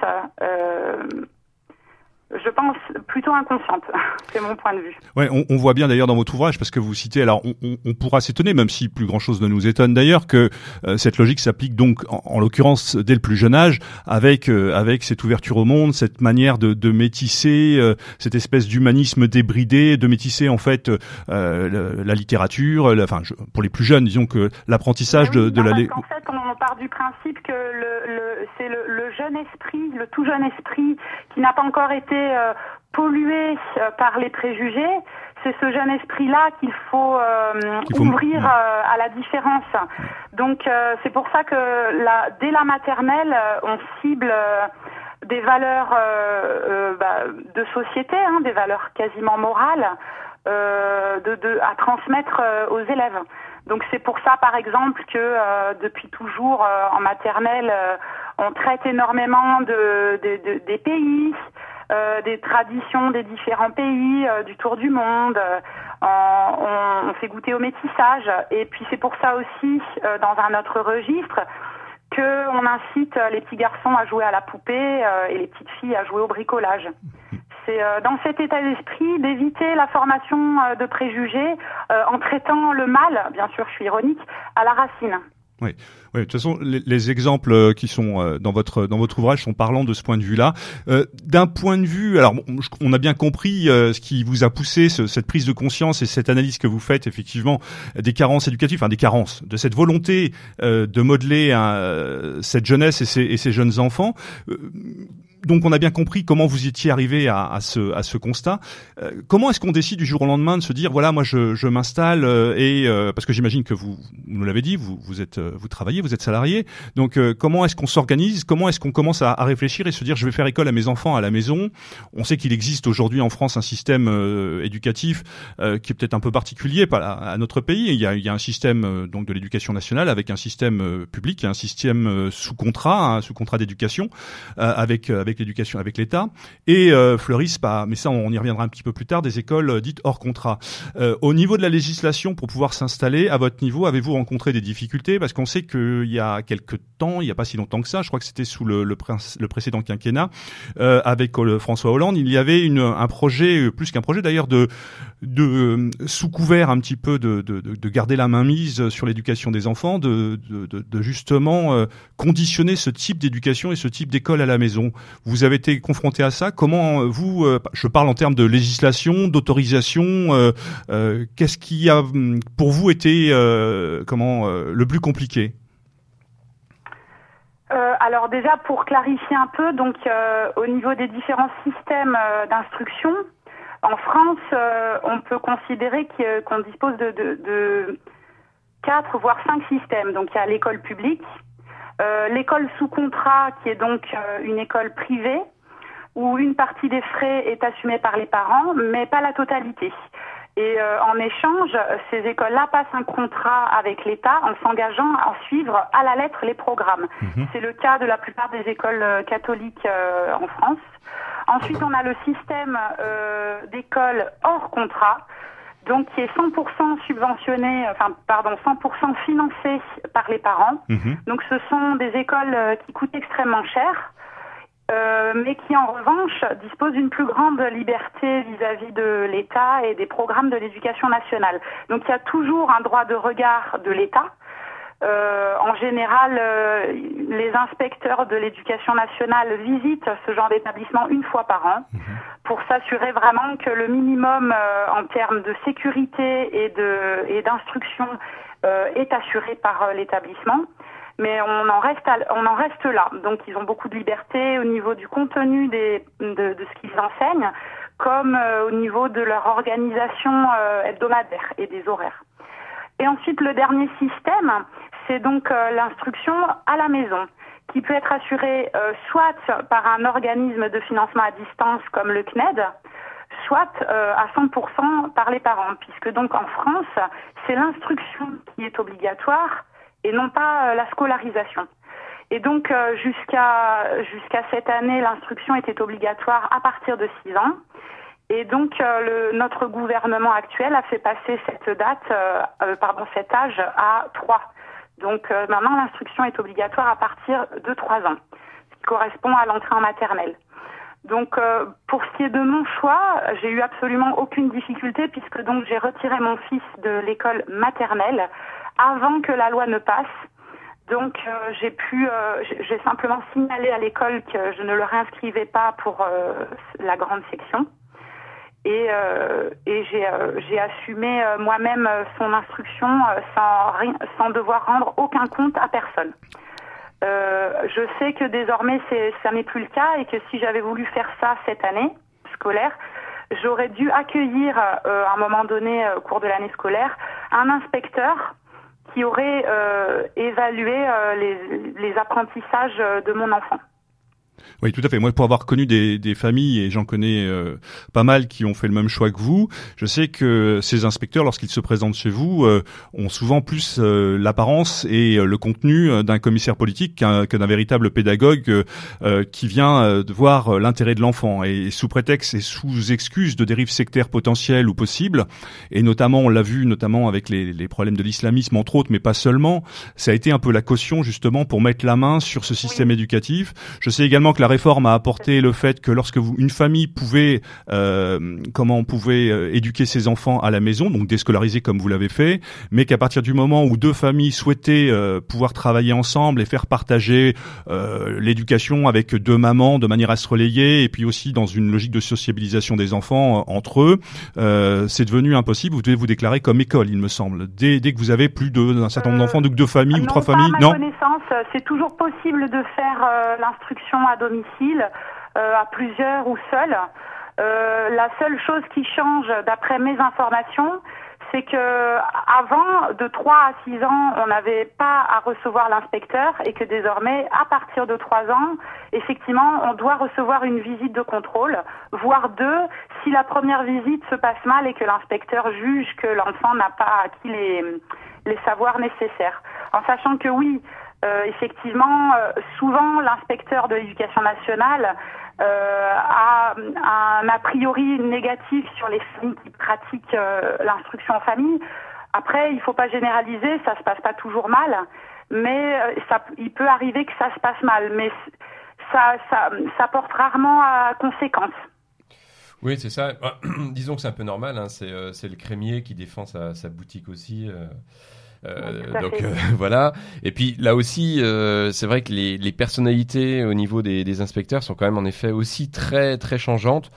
Je pense plutôt inconsciente. C'est mon point de vue.
Ouais, on, on voit bien d'ailleurs dans votre ouvrage parce que vous citez. Alors, on, on, on pourra s'étonner, même si plus grand chose ne nous étonne d'ailleurs, que euh, cette logique s'applique donc, en, en l'occurrence, dès le plus jeune âge, avec euh, avec cette ouverture au monde, cette manière de, de métisser, euh, cette espèce d'humanisme débridé, de métisser en fait la, la, littérature. La, enfin, je, pour les plus jeunes, disons que l'apprentissage
oui,
de, de
non,
la.
En fait, on part du principe que le, le c'est le, le jeune esprit, le tout jeune esprit qui n'a pas encore été euh, pollué euh, par les préjugés, c'est ce jeune esprit-là qu'il faut, euh, faut, ouvrir euh, à la différence. Donc euh, c'est pour ça que la, dès la maternelle, on cible des valeurs bah, de société, hein, des valeurs quasiment morales, de, de, à transmettre aux élèves. Donc c'est pour ça, par exemple, que depuis toujours en maternelle, on traite énormément de, de, de des pays, euh, des traditions des différents pays euh, du tour du monde. Euh, on, on, fait goûter au métissage. Et puis c'est pour ça aussi, dans un autre registre, que on incite les petits garçons à jouer à la poupée et les petites filles à jouer au bricolage. C'est dans cet état d'esprit d'éviter la formation de préjugés en traitant le mal, bien sûr, je suis ironique, à la racine.
Oui. de toute façon, les, les, exemples qui sont dans votre dans votre ouvrage sont parlants de ce point de vue-là. Euh, D'un point de vue, alors on a bien compris euh, ce qui vous a poussé ce, cette prise de conscience et cette analyse que vous faites effectivement des carences éducatives, enfin des carences, de cette volonté euh, de modeler cette jeunesse et ces jeunes enfants donc on a bien compris comment vous étiez arrivé à, à, ce, à ce constat. Euh, comment est-ce qu'on décide du jour au lendemain de se dire voilà moi je, je m'installe euh, et euh, parce que j'imagine que vous, nous l'avez dit vous vous êtes vous travaillez vous êtes salarié. Donc euh, comment est-ce qu'on s'organise? Comment est-ce qu'on commence à, à, réfléchir et se dire je vais faire école à mes enfants à la maison? On sait qu'il existe aujourd'hui en France un système euh, éducatif qui est peut-être un peu particulier à, à, notre pays. Il y a, il y a un système donc de l'éducation nationale avec un système public un système sous contrat un sous contrat d'éducation avec avec l'éducation, avec l'État, et euh, fleurissent pas, mais ça on y reviendra un petit peu plus tard, des écoles euh, dites hors contrat. Euh, au niveau de la législation, pour pouvoir s'installer, à votre niveau, avez-vous rencontré des difficultés? Parce qu'on sait qu'il y a quelques temps, il n'y a pas si longtemps que ça, je crois que c'était sous le, le, le, précédent quinquennat, avec François Hollande, il y avait une, un projet, plus qu'un projet d'ailleurs, de, de sous couvert un petit peu de, de, de garder la main mise sur l'éducation des enfants, de, de, justement euh, conditionner ce type d'éducation et ce type d'école à la maison. Vous avez été confronté à ça. Comment vous, euh, je parle en termes de législation, d'autorisation, euh, euh, qu'est-ce qui a pour vous été comment le plus compliqué?
Euh, alors déjà pour clarifier un peu, donc euh, au niveau des différents systèmes euh, d'instruction, en France, on peut considérer qu'on dispose de, quatre voire cinq systèmes. Donc il y a l'école publique, l'école sous contrat qui est donc une école privée où une partie des frais est assumée par les parents, mais pas la totalité. Et euh, en échange, ces écoles-là passent un contrat avec l'État en s'engageant à suivre à la lettre les programmes. Mmh. C'est le cas de la plupart des écoles euh, catholiques euh, en France. Ensuite, on a le système euh, d'écoles hors contrat, donc qui est 100% subventionné, enfin pardon, 100% financé par les parents. Mmh. Donc ce sont des écoles qui coûtent extrêmement cher. Euh, mais qui en revanche dispose d'une plus grande liberté vis-à-vis de l'État et des programmes de l'éducation nationale. Donc il y a toujours un droit de regard de l'État. Euh, en général, euh, les inspecteurs de l'éducation nationale visitent ce genre d'établissement une fois par an mmh. pour s'assurer vraiment que le minimum euh, en termes de sécurité et d'instruction euh, est assuré par l'établissement mais on en reste à, on en reste là. Donc ils ont beaucoup de liberté au niveau du contenu des, de, de ce qu'ils enseignent, comme euh, au niveau de leur organisation euh, hebdomadaire et des horaires. Et ensuite le dernier système, c'est donc euh, l'instruction à la maison qui peut être assurée euh, soit par un organisme de financement à distance comme le CNED, soit euh, à 100% par les parents, puisque donc en France, c'est l'instruction qui est obligatoire et non pas euh, la scolarisation. Et donc euh, jusqu'à jusqu'à cette année, l'instruction était obligatoire à partir de 6 ans. Et donc euh, le, notre gouvernement actuel a fait passer cette date, euh, pardon, cet âge à 3. Donc euh, maintenant l'instruction est obligatoire à partir de 3 ans, ce qui correspond à l'entrée en maternelle. Donc, euh, pour ce qui est de mon choix, j'ai eu absolument aucune difficulté puisque donc j'ai retiré mon fils de l'école maternelle avant que la loi ne passe. Donc, euh, j'ai pu, euh, j'ai- simplement signalé à l'école que je ne le réinscrivais pas pour euh, la grande section. Et, j'ai assumé moi-même son instruction sans, sans devoir rendre aucun compte à personne. Je sais que désormais ça n'est plus le cas et que si j'avais voulu faire ça cette année scolaire, j'aurais dû accueillir à un moment donné au cours de l'année scolaire un inspecteur qui aurait euh, évalué euh, les, les apprentissages euh, de mon enfant.
Oui, tout à fait. Moi, pour avoir connu des, des familles, et j'en connais euh, pas mal qui ont fait le même choix que vous, je sais que ces inspecteurs, lorsqu'ils se présentent chez vous, euh, ont souvent plus euh, l'apparence et euh, le contenu euh, d'un commissaire politique qu'un véritable pédagogue euh, qui vient euh, de voir l'intérêt de l'enfant. Et, sous prétexte et sous excuse de dérives sectaires potentielles ou possibles, et notamment, on l'a vu notamment avec les, les problèmes de l'islamisme, entre autres, mais pas seulement, ça a été un peu la caution justement pour mettre la main sur ce système éducatif. Je sais également que la réforme a apporté le fait que lorsque vous, une famille pouvait, euh, comment on pouvait euh, éduquer ses enfants à la maison, donc déscolariser comme vous l'avez fait, mais qu'à partir du moment où deux familles souhaitaient euh, pouvoir travailler ensemble et faire partager euh, l'éducation avec deux mamans de manière à se relayer, et puis aussi dans une logique de sociabilisation des enfants entre eux, c'est devenu impossible. Vous devez vous déclarer comme école, il me semble, dès, dès que vous avez plus d'un certain nombre d'enfants, donc deux familles ou
non,
trois
pas
familles.
à ma
Non.
c'est toujours possible de faire l'instruction à domicile, euh, à plusieurs ou seul. Euh, la seule chose qui change, d'après mes informations, c'est que avant, de 3 à 6 ans, on n'avait pas à recevoir l'inspecteur et que désormais, à partir de 3 ans, effectivement, on doit recevoir une visite de contrôle, voire deux, si la première visite se passe mal et que l'inspecteur juge que l'enfant n'a pas acquis les, les savoirs nécessaires. En sachant que oui, effectivement, euh, souvent l'inspecteur de l'éducation nationale euh, a un a priori négatif sur les familles qui pratiquent euh, l'instruction en famille. Après, il ne faut pas généraliser, ça se passe pas toujours mal, mais euh, il peut arriver que ça se passe mal, mais ça, porte rarement à conséquence.
Oui, c'est ça. Disons que c'est un peu normal. Hein. C'est euh, le crémier qui défend sa boutique aussi. Euh, donc euh, voilà. Et puis là aussi, euh, c'est vrai que les, les personnalités au niveau des, des inspecteurs sont quand même en effet aussi très très changeantes.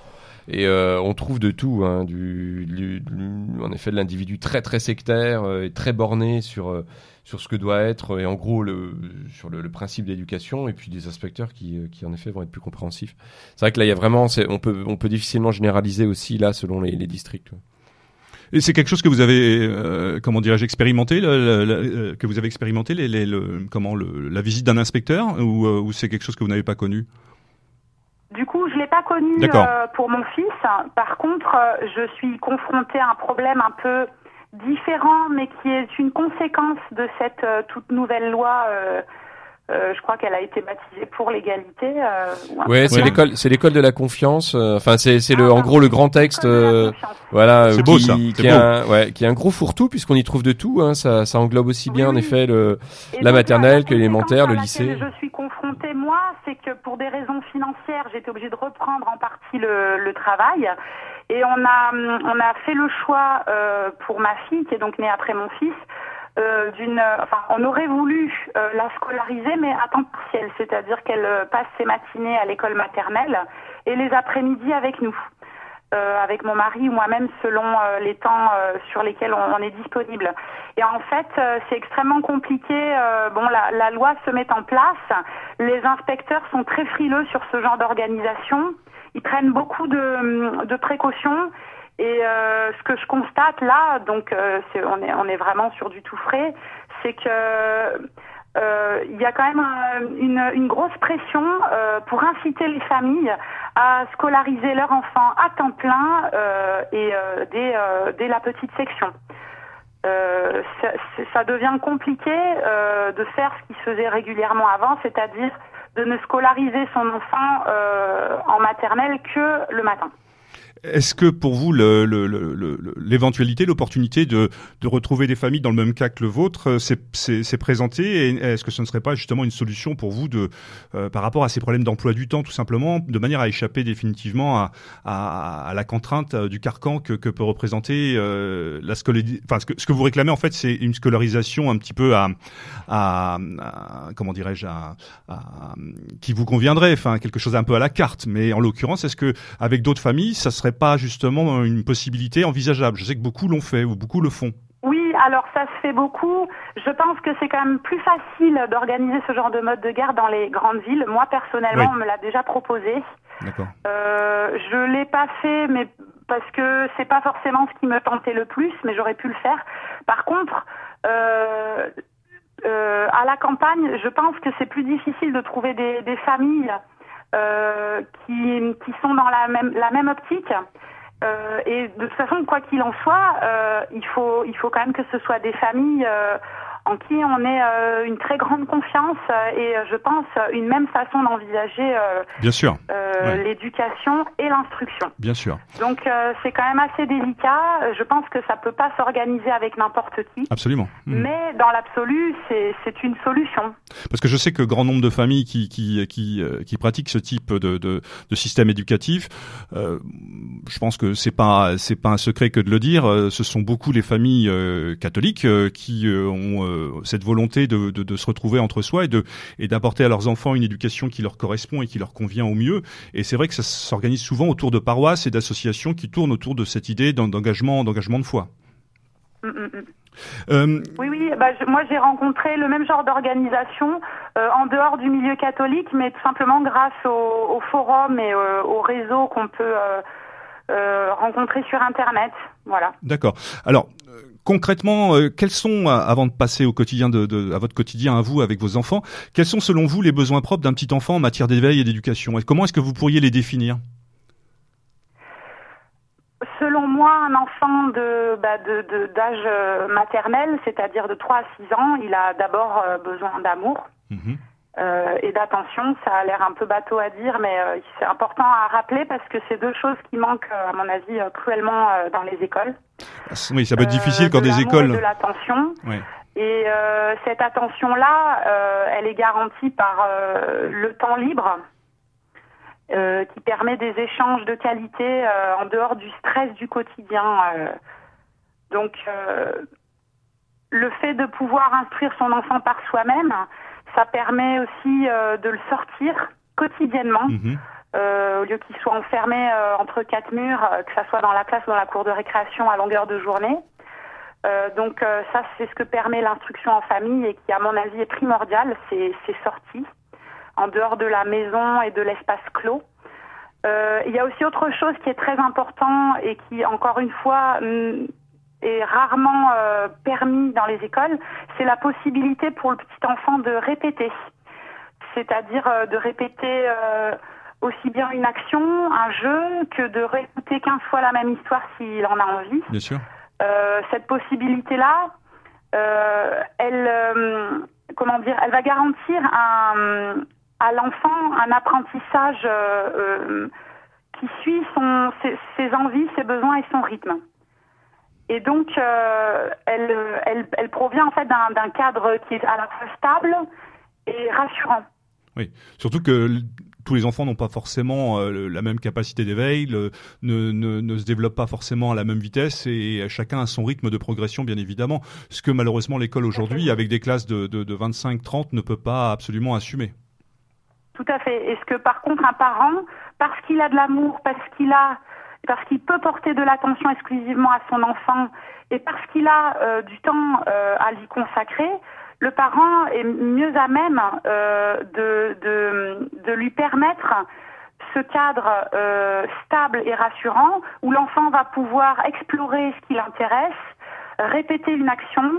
Et euh, on trouve de tout, hein, du, du- du- en effet, de l'individu très très sectaire euh, et très borné sur euh, sur ce que doit être et en gros le sur le, le principe d'éducation, et puis des inspecteurs qui qui en effet vont être plus compréhensifs. C'est vrai que là, il y a vraiment, on peut on peut difficilement généraliser aussi là selon les, les districts. ouais.
Et c'est quelque chose que vous avez, euh, comment dirais-je, expérimenté, le- le- le- euh, que vous avez expérimenté, les, les- le, comment le, la visite d'un inspecteur, ou, euh, ou c'est quelque chose que vous n'avez pas connu?
Du coup, je l'ai pas connu euh, pour mon fils. Par contre, euh, je suis confrontée à un problème un peu différent, mais qui est une conséquence de cette euh, toute nouvelle loi. Euh, je crois qu'elle a été baptisée pour l'égalité. euh,
Ouais, c'est l'école, c'est l'école de la confiance. euh, Enfin, c'est c'est le
Ah,
en gros le grand texte. Euh. Voilà,
C'est beau,
qui,
ça,
qui
c'est
est
beau.
un, ouais, qui est un gros fourre-tout puisqu'on y trouve de tout. Hein, ça, ça englobe aussi
Oui,
bien en effet le,
Et
la
donc,
maternelle que l'élémentaire, le lycée.
Je suis confrontée, moi, c'est que pour des raisons financières, j'étais obligée de reprendre en partie le, le travail. Et on a, on a fait le choix euh, pour ma fille, qui est donc née après mon fils, euh, d'une, enfin, on aurait voulu euh, la scolariser, mais à temps partiel, c'est-à-dire qu'elle euh, passe ses matinées à l'école maternelle et les après-midi avec nous. Euh, avec mon mari ou moi-même selon euh, les temps euh, sur lesquels on, est disponible. Et en fait, euh, c'est extrêmement compliqué. euh, bon, la, la loi se met en place. Les inspecteurs sont très frileux sur ce genre d'organisation. Ils prennent beaucoup de précautions. Et euh, ce que je constate là, donc euh, on, est, on est vraiment sur du tout frais, c'est que euh, il y a quand même un- une, une grosse pression euh, pour inciter les familles à scolariser leurs enfants à temps plein euh, et euh, dès, euh, dès la petite section. Euh, ça, ça devient compliqué euh, de faire ce qui se faisait régulièrement avant, c'est-à-dire de ne scolariser son enfant euh, en maternelle que le matin.
Est-ce que pour vous l'éventualité, l'opportunité de, de retrouver des familles dans le même cas que le vôtre, c'est présenté et est-ce que ce ne serait pas justement une solution pour vous de par rapport à ces problèmes d'emploi du temps tout simplement, de manière à échapper définitivement à, la contrainte du carcan que, peut représenter la scolarisation, enfin ce que, vous réclamez en fait, c'est une scolarisation un petit peu à, à, comment dirais-je, qui vous conviendrait, enfin quelque chose un peu à la carte. Mais en l'occurrence, est-ce que avec d'autres familles, ça serait pas justement une possibilité envisageable Je sais que beaucoup l'ont fait ou beaucoup le font.
Oui, alors ça se fait beaucoup. Je pense que c'est quand même plus facile d'organiser ce genre de mode de garde dans les grandes villes. Moi, personnellement, on me l'a déjà proposé.
D'accord.
Euh, je l'ai pas fait, mais parce que c'est pas forcément ce qui me tentait le plus, mais j'aurais pu le faire. Par contre, euh, euh, à la campagne, je pense que c'est plus difficile de trouver des, des familles qui, qui sont dans la même, la même optique. Euh, et de toute façon, quoi qu'il en soit, euh, il faut il faut quand même que ce soit des familles euh, en qui on ait euh, une très grande confiance et euh, je pense une même façon d'envisager euh,
Bien sûr.
l'éducation et l'instruction.
Bien sûr.
Donc c'est quand même assez délicat. Je pense que ça peut pas s'organiser avec n'importe qui.
Absolument.
Hmm. Mais dans l'absolu, c'est une solution.
Parce que je sais que grand nombre de familles qui qui qui, qui pratiquent ce type de, de, de système éducatif, euh, je pense que c'est pas c'est pas un secret que de le dire. Ce sont beaucoup les familles catholiques qui ont euh, cette volonté de, de, de, se retrouver entre soi et de et d'apporter à leurs enfants une éducation qui leur correspond et qui leur convient au mieux. Et c'est vrai que ça s'organise souvent autour de paroisses et d'associations qui tournent autour de cette idée d'engagement d'engagement de foi.
Mm, mm, mm. Euh... Oui, oui. Bah, moi, j'ai rencontré le même genre d'organisation euh, en dehors du milieu catholique, mais tout simplement grâce au, au forum et euh, au réseau qu'on peut euh, rencontrer sur Internet. Voilà.
D'accord. Alors, concrètement, euh, quels sont, euh, avant de passer au quotidien de, à votre quotidien à vous avec vos enfants, quels sont selon vous les besoins propres d'un petit enfant en matière d'éveil et d'éducation et Comment est-ce que vous pourriez les définir
Selon moi, un enfant de bah, d'âge euh, maternel, c'est-à-dire de 3 à 6 ans, il a d'abord besoin d'amour. Mhm. Euh, et d'attention. Ça a l'air un peu bateau à dire, mais euh, c'est important à rappeler parce que c'est deux choses qui manquent, euh, à mon avis, cruellement dans les écoles.
Oui, ça peut être difficile quand des écoles.
Et de l'attention. Et cette attention-là, elle est garantie par le temps libre. qui permet des échanges de qualité en dehors du stress du quotidien. donc, le fait de pouvoir instruire son enfant par soi-même, ça permet aussi euh, de le sortir quotidiennement. Mhm. Euh, au lieu qu'il soit enfermé euh, entre quatre murs, que ça soit dans la classe ou dans la cour de récréation à longueur de journée. donc ça, c'est ce que permet l'instruction en famille et qui, à mon avis, est primordial, c'est sorties en dehors de la maison et de l'espace clos. il y a aussi autre chose qui est très important et qui, encore une fois, est rarement euh, permis dans les écoles, c'est la possibilité pour le petit enfant de répéter. C'est-à-dire euh, de répéter euh, aussi bien une action, un jeu, que de répéter 15 fois la même histoire s'il en a envie.
Bien sûr.
cette possibilité-là, elle, comment dire, elle va garantir un, à l'enfant un apprentissage qui suit son, ses envies, ses besoins et son rythme. Et donc, euh, elle, elle, elle, provient en fait d'un cadre qui est à la fois stable et rassurant.
Oui, surtout que tous les enfants n'ont pas forcément euh, la même capacité d'éveil, ne, ne, ne, se développent pas forcément à la même vitesse et chacun a son rythme de progression, bien évidemment. Ce que malheureusement l'école aujourd'hui, avec des classes de, de, de 25-30, ne peut pas absolument assumer.
Tout à fait. Est-ce que par contre un parent, parce qu'il a de l'amour, parce qu'il a parce qu'il peut porter de l'attention exclusivement à son enfant et parce qu'il a euh, du temps euh, à lui consacrer, le parent est mieux à même euh, de, de, de, lui permettre ce cadre stable et rassurant où l'enfant va pouvoir explorer ce qui l'intéresse, répéter une action,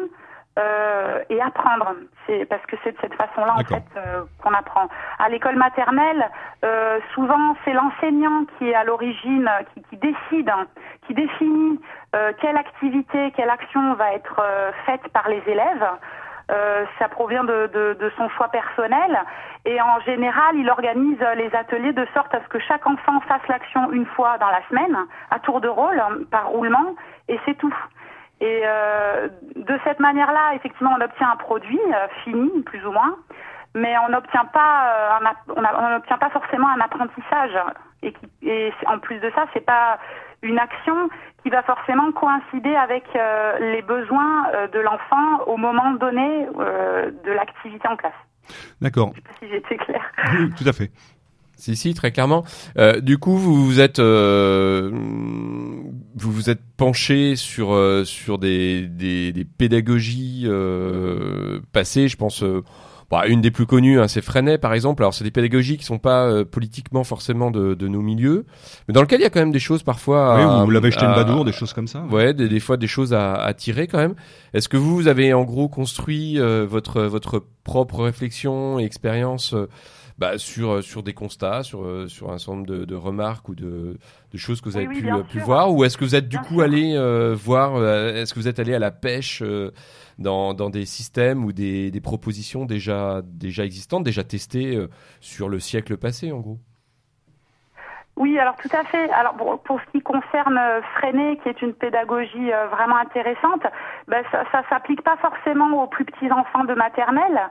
euh, et apprendre. C'est parce que c'est de cette façon-là en fait euh, qu'on apprend. À l'école maternelle, euh, souvent c'est l'enseignant qui est à l'origine, qui, qui, décide, qui définit quelle activité, quelle action va être faite par les élèves. Euh, ça provient de, de, de, son choix personnel. Et en général, il organise les ateliers de sorte à ce que chaque enfant fasse l'action une fois dans la semaine, à tour de rôle, par roulement, et c'est tout. Et euh, de cette manière-là, effectivement, on obtient un produit euh, fini, plus ou moins, mais on n'obtient pas, euh, on pas forcément un apprentissage. Et, qui, et en plus de ça, c'est pas une action qui va forcément coïncider avec euh, les besoins euh, de l'enfant au moment donné euh, de l'activité en classe.
D'accord.
Je sais pas si j'ai été clair.
Oui, tout à fait.
Si, si, très clairement. Euh, du coup, vous vous êtes, euh, vous vous êtes penché sur euh, sur des des, des pédagogies passées. Je pense bah, une des plus connues, hein, c'est Freinet par exemple. Alors c'est des pédagogies qui sont pas euh, politiquement forcément de, de, nos milieux, mais dans lequel il y a quand même des choses parfois.
Oui,
à,
vous l'avez jeté une badour, des choses comme ça.
Ouais, des, des fois des choses à, à tirer quand même. Est-ce que vous, vous avez en gros construit euh, votre votre propre réflexion et expérience euh, bah, sur sur des constats, sur euh, sur un certain nombre de, de remarques ou de, de choses que vous avez
oui,
pu euh, pu voir, ou est-ce que vous êtes du
Bien
coup
sûr.
allé euh, voir, euh, est-ce que vous êtes allé à la pêche euh, dans dans des systèmes ou des des propositions déjà déjà existantes, déjà testées euh, sur le siècle passé en gros?
Oui, alors tout à fait. Alors pour, pour ce qui concerne euh, Freinet, qui est une pédagogie euh, vraiment intéressante, ben, ça, ça s'applique pas forcément aux plus petits enfants de maternelle.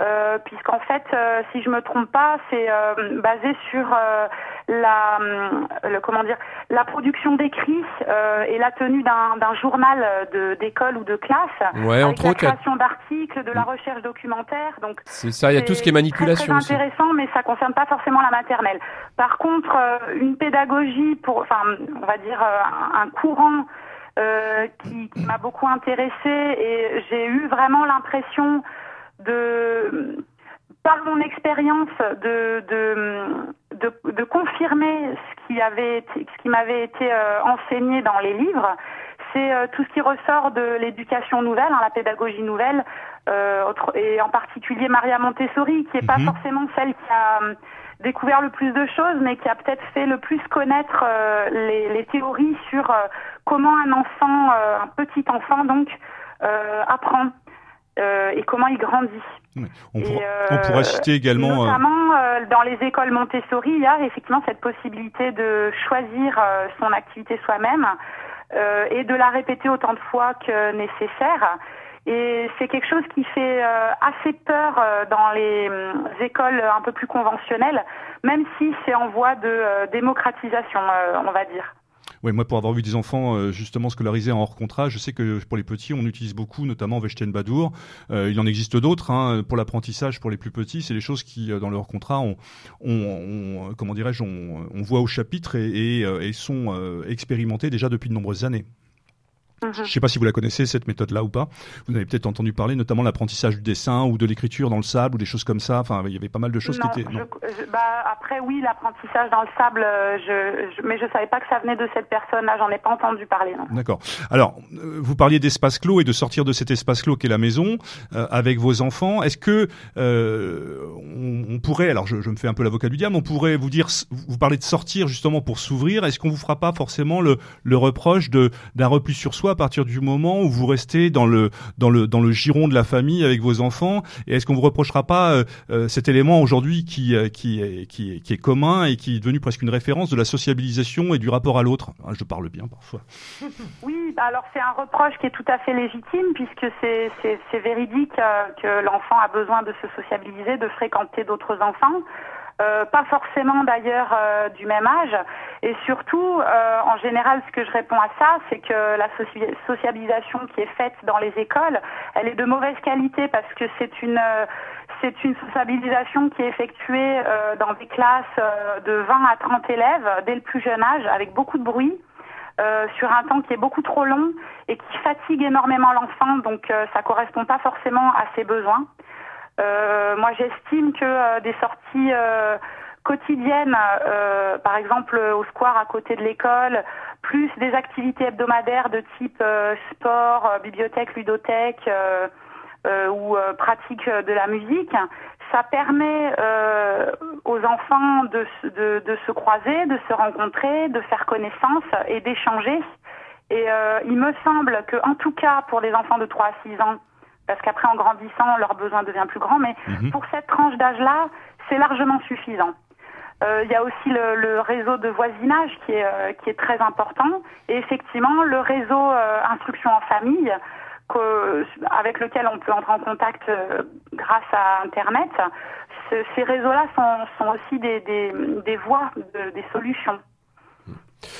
Euh, puisqu'en fait, euh, si je me trompe pas, c'est euh, basé sur euh, la, hum, le, comment dire, la production d'écrits euh, et la tenue d'un journal de- d'école ou de classe,
Ouais,
avec
entre
la
autres, a-
création d'articles, de la recherche documentaire. Donc
c'est ça, il y a tout ce qui est manipulation
très intéressant, mais ça concerne pas forcément la maternelle. Par contre, euh, une pédagogie pour, enfin, on va dire euh, un, courant euh, qui, qui m'a beaucoup intéressée et j'ai eu vraiment l'impression de, par mon expérience, de, de, de, de confirmer ce qui avait été, ce qui m'avait été euh, enseigné dans les livres. C'est euh, tout ce qui ressort de l'éducation nouvelle, hein, la pédagogie nouvelle, euh, autre- et en particulier Maria Montessori, qui n'est pas
Mhm.
forcément celle qui a euh, découvert le plus de choses, mais qui a peut-être fait le plus connaître euh, les, les théories sur euh, comment un enfant, euh, un petit enfant donc, euh, apprend euh, et comment il grandit.
On, pourra-
euh,
on pourrait citer également. euh,
Notamment euh, dans les écoles Montessori, il y a effectivement cette possibilité de choisir euh, son activité soi-même euh, et de la répéter autant de fois que nécessaire. Et c'est quelque chose qui fait euh, assez peur euh, dans les hum, écoles un peu plus conventionnelles, même si c'est en voie de euh, démocratisation, euh, on va dire.
Ouais, moi, pour avoir vu des enfants euh, justement scolarisés en hors contrat, je sais que pour les petits, on utilise beaucoup, notamment Vechten Badour. Euh, il en existe d'autres hein, pour l'apprentissage pour les plus petits. C'est des choses qui, euh, dans leur contrat, on, comment dirais-je, on, voit au chapitre et, sont expérimentées déjà depuis de nombreuses années.
Mhm.
Je ne sais pas si vous la connaissez cette méthode-là ou pas. Vous en avez peut-être entendu parler, notamment l'apprentissage du dessin ou de l'écriture dans le sable ou des choses comme ça. Enfin, il y avait pas mal de choses
Non,
qui étaient.
je-
non.
je- bah, après oui, l'apprentissage dans le sable, euh, je, je- mais je savais pas que ça venait de cette personne-là. J'en ai pas entendu parler.
D'accord. Alors, euh, vous parliez d'espace clos et de sortir de cet espace clos qu'est la maison euh, avec vos enfants. Est-ce que euh, on, on pourrait, alors je, je me fais un peu l'avocat du diable, on pourrait vous dire, vous parlez de sortir justement pour s'ouvrir. Est-ce qu'on vous fera pas forcément le, le reproche d'un repli sur soi à partir du moment où vous restez dans le dans le dans le giron de la famille avec vos enfants Et est-ce qu'on vous reprochera pas euh, euh, cet élément aujourd'hui qui euh, qui est, qui est commun et qui est devenu presque une référence de la sociabilisation et du rapport à l'autre? Ah, Je parle bien parfois.
Oui, bah alors c'est un reproche qui est tout à fait légitime puisque c'est c'est véridique que l'enfant a besoin de se sociabiliser, de fréquenter d'autres enfants. Euh, pas forcément d'ailleurs euh, du même âge. Et surtout, euh, en général, ce que je réponds à ça, c'est que la soci- sociabilisation qui est faite dans les écoles, elle est de mauvaise qualité parce que c'est une euh, c'est une sociabilisation qui est effectuée euh, dans des classes euh, de 20 à 30 élèves dès le plus jeune âge, avec beaucoup de bruit. euh, sur un temps qui est beaucoup trop long et qui fatigue énormément l'enfant, donc euh, ça correspond pas forcément à ses besoins. Euh, moi, j'estime que euh, des sorties euh, quotidiennes, par exemple au square à côté de l'école, plus des activités hebdomadaires de type sport, bibliothèque, ludothèque ou pratique de la musique, ça permet euh, aux enfants de, de, de se croiser, de se rencontrer, de faire connaissance et d'échanger. Et euh, il me semble que, en tout cas, pour les enfants de 3 à 6 ans, parce qu'après en grandissant, leur besoin devient plus grand, mais
Mhm.
pour cette tranche d'âge-là, c'est largement suffisant. Euh, Il y a aussi le, le réseau de voisinage qui est, euh, qui est très important, et effectivement le réseau euh, instruction en famille, que- avec lequel on peut entrer en contact euh, grâce à Internet. Ce- ces réseaux-là sont, sont aussi des, des, des voies, de- des solutions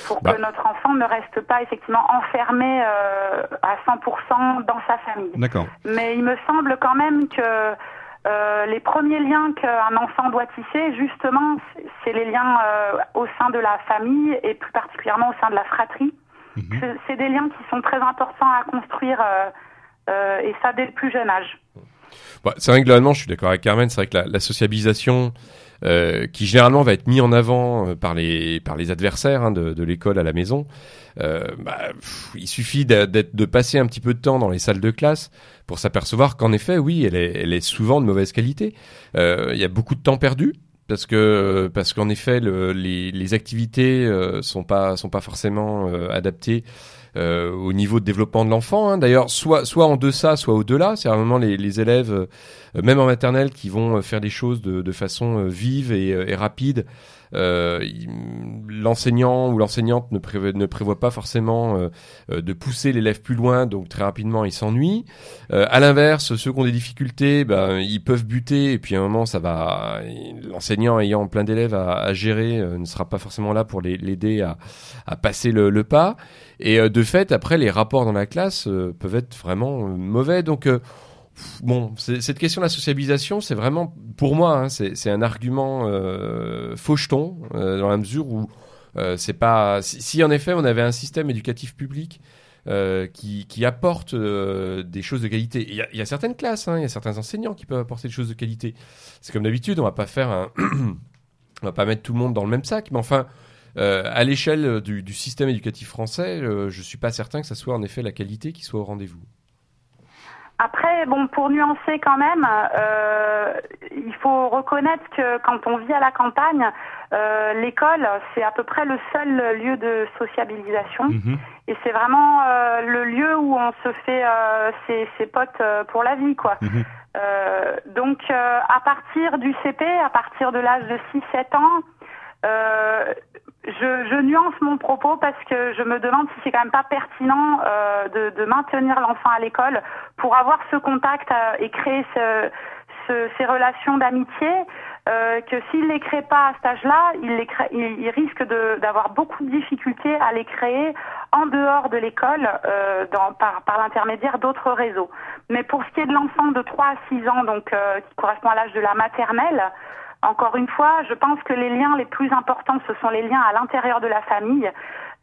pour
Bah.
que notre enfant ne reste pas effectivement enfermé euh, à 100% dans sa famille.
D'accord.
Mais il me semble quand même que euh, les premiers liens qu'un enfant doit tisser, justement, c'est- les liens euh, au sein de la famille et plus particulièrement au sein de la fratrie.
Mhm.
C'est- des liens qui sont très importants à construire euh, et ça dès le plus jeune âge.
Bah, c'est vrai que globalement, je suis d'accord avec Carmen. C'est vrai que la, la sociabilisation, euh, qui généralement va être mise en avant euh, par les par les adversaires hein, de, de l'école à la maison, euh, bah, il suffit d'être de passer un petit peu de temps dans les salles de classe pour s'apercevoir qu'en effet, oui, elle est elle est souvent de mauvaise qualité. Euh, Il y a beaucoup de temps perdu. Parce que parce qu'en effet le, les, les activités sont pas sont pas forcément adaptées euh, au niveau de développement de l'enfant. hein. D'ailleurs, soit soit en deçà, soit au-delà. C'est vraiment les, élèves, euh, même en maternelle, qui vont euh, faire des choses de, façon vive et rapide. Euh, l'enseignant ou l'enseignante ne, prévoit- pas forcément euh, euh, de pousser l'élève plus loin, donc très rapidement il s'ennuie. À l'inverse, ceux qui ont des difficultés, ben, ils peuvent buter et puis à un moment ça va. L'enseignant ayant plein d'élèves à, gérer ne sera pas forcément là pour l'aider à, à passer le, pas. Et de fait, après, les rapports dans la classe peuvent être vraiment mauvais. Donc, bon, cette question de la sociabilisation, c'est vraiment, pour moi, hein, c'est un argument euh, faucheton, euh, dans la mesure où euh, c'est pas. Si, en effet on avait un système éducatif public qui, apporte des choses de qualité. Il y a, certaines classes, hein, il y a certains enseignants qui peuvent apporter des choses de qualité. C'est comme d'habitude, on va pas faire un, on va pas mettre tout le monde dans le même sac, mais enfin, à l'échelle du, système éducatif français, euh, je suis pas certain que ça soit en effet la qualité qui soit au rendez-vous.
Après, bon, pour nuancer quand même, euh, il faut reconnaître que quand on vit à la campagne, euh, l'école, c'est à peu près le seul lieu de sociabilisation.
Mhm.
Et c'est vraiment euh, le lieu où on se fait euh, ses, ses potes euh, pour la vie, quoi.
Mhm.
Euh, donc, euh, à partir du CP, à partir de l'âge de 6-7 ans, euh, je, je nuance mon propos parce que je me demande si c'est quand même pas pertinent euh, de, de maintenir l'enfant à l'école pour avoir ce contact euh, et créer ce, ce- ces relations d'amitié. euh, que s'il les crée pas à cet âge-là, il, il, risque d'avoir beaucoup de difficultés à les créer en dehors de l'école euh, par, par l'intermédiaire d'autres réseaux. Mais pour ce qui est de l'enfant de 3 à 6 ans, donc euh, qui correspond à l'âge de la maternelle, encore une fois, je pense que les liens les plus importants, ce sont les liens à l'intérieur de la famille.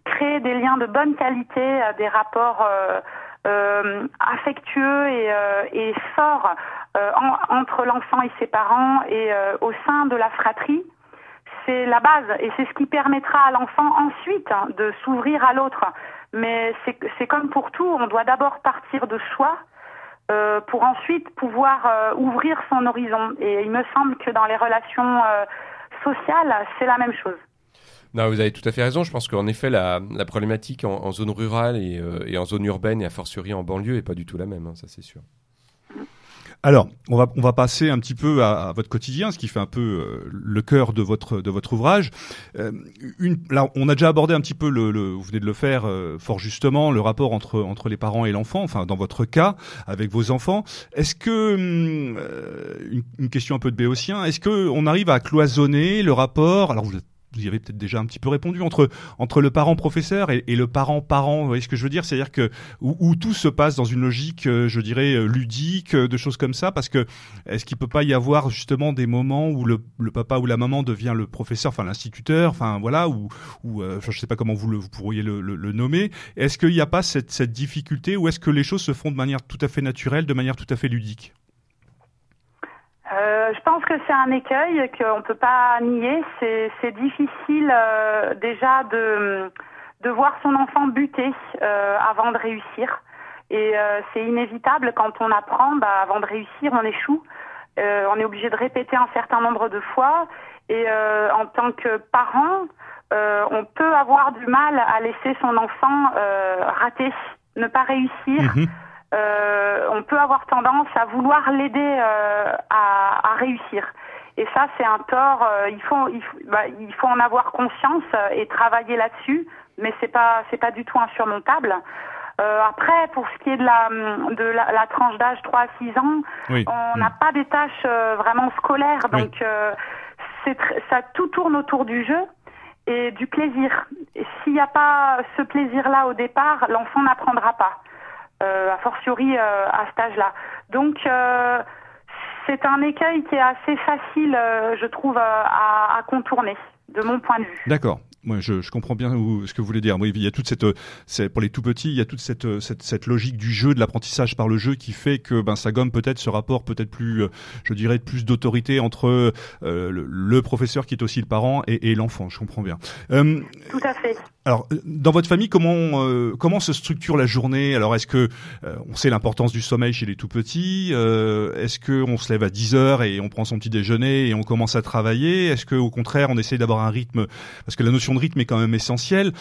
Créer des liens de bonne qualité, euh, des rapports euh, euh, affectueux et, forts en- entre l'enfant et ses parents et au sein de la fratrie, c'est la base et c'est ce qui permettra à l'enfant ensuite hein, de s'ouvrir à l'autre. Mais c'est comme pour tout, on doit d'abord partir de soi euh, pour ensuite pouvoir euh, ouvrir son horizon. Et il me semble que dans les relations euh, sociales, c'est la même chose.
Non, vous avez tout à fait raison. Je pense qu'en effet, la, problématique en, zone rurale et, en zone urbaine et a fortiori en banlieue est pas du tout la même, hein, ça c'est sûr.
Alors, on va on va passer un petit peu à, votre quotidien, ce qui fait un peu euh, le cœur de votre de votre ouvrage. Euh, on a déjà abordé un petit peu le, le vous venez de le faire euh, fort justement le rapport entre entre les parents et l'enfant. Enfin, dans votre cas, avec vos enfants, est-ce que hum, une, question un peu de béotien, est-ce que on arrive à cloisonner le rapport Alors vous vous y avez peut-être déjà un petit peu répondu entre entre le parent professeur et, le parent parent. Vous voyez ce que je veux dire? C'est-à-dire que où, tout se passe dans une logique, euh, je dirais euh, ludique, euh, de choses comme ça. Parce que est-ce qu'il peut pas y avoir justement des moments où le, le papa ou la maman devient le professeur, enfin l'instituteur, enfin voilà, ou ou euh, je sais pas comment vous le vous pourriez le, le, le nommer. Est-ce qu'il n'y a pas cette cette difficulté ou est-ce que les choses se font de manière tout à fait naturelle, de manière tout à fait ludique?
Euh, je pense que c'est un écueil qu'on ne peut pas nier. C'est difficile euh, déjà de, de voir son enfant buter euh, avant de réussir. Et euh, c'est inévitable quand on apprend, bah, avant de réussir, on échoue. Euh, on est obligé de répéter un certain nombre de fois. Et en tant que parent, on peut avoir du mal à laisser son enfant rater, ne pas réussir.
Mhm.
on peut avoir tendance à vouloir l'aider à, à, réussir. Et ça, c'est un tort. il faut, il faut, bah, il faut en avoir conscience et travailler là-dessus, mais c'est pas, c'est pas du tout insurmontable. Euh, après, pour ce qui est de la, de la, la tranche d'âge 3 à 6 ans, on n'a pas des tâches euh, vraiment scolaires, donc euh, ça tout tourne autour du jeu et du plaisir. S'il n'y a pas ce plaisir-là au départ, l'enfant n'apprendra pas, euh, a fortiori euh, à cet âge-là. Donc c'est un écueil qui est assez facile, je trouve, à, à contourner, de mon point de vue.
D'accord. Moi, je, je, comprends bien ce que vous voulez dire. Oui, il y a toute cette, pour les tout petits, il y a toute cette, cette, cette logique du jeu, de l'apprentissage par le jeu, qui fait que ben ça gomme peut-être ce rapport, peut-être plus, euh, je dirais, plus d'autorité entre euh, le, le, professeur qui est aussi le parent et, et l'enfant. Je comprends bien.
Euh, tout à fait.
Alors, dans votre famille, comment euh, comment se structure la journée? Alors, est-ce que euh, on sait l'importance du sommeil chez les tout petits euh, Est-ce que on se lève à 10 heures et on prend son petit déjeuner et on commence à travailler? Est-ce que au contraire, on essaye d'avoir un rythme Parce que la notion de rythme est quand même essentielle.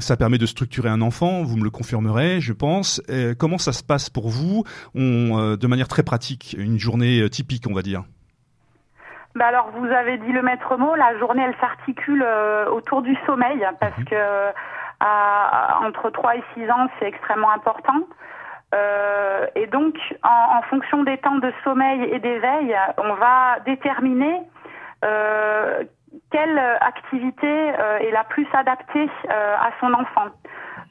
ça permet de structurer un enfant. Vous me le confirmerez, je pense. comment ça se passe pour vous? On, de manière très pratique, une journée typique, on va dire
bah alors, vous avez dit le maître mot. La journée, elle s'articule euh, autour du sommeil parce mhm. que à, entre 3 et 6 ans, c'est extrêmement important. Euh, et donc, en, en, fonction des temps de sommeil et d'éveil, on va déterminer euh, quelle activité est la plus adaptée à son enfant.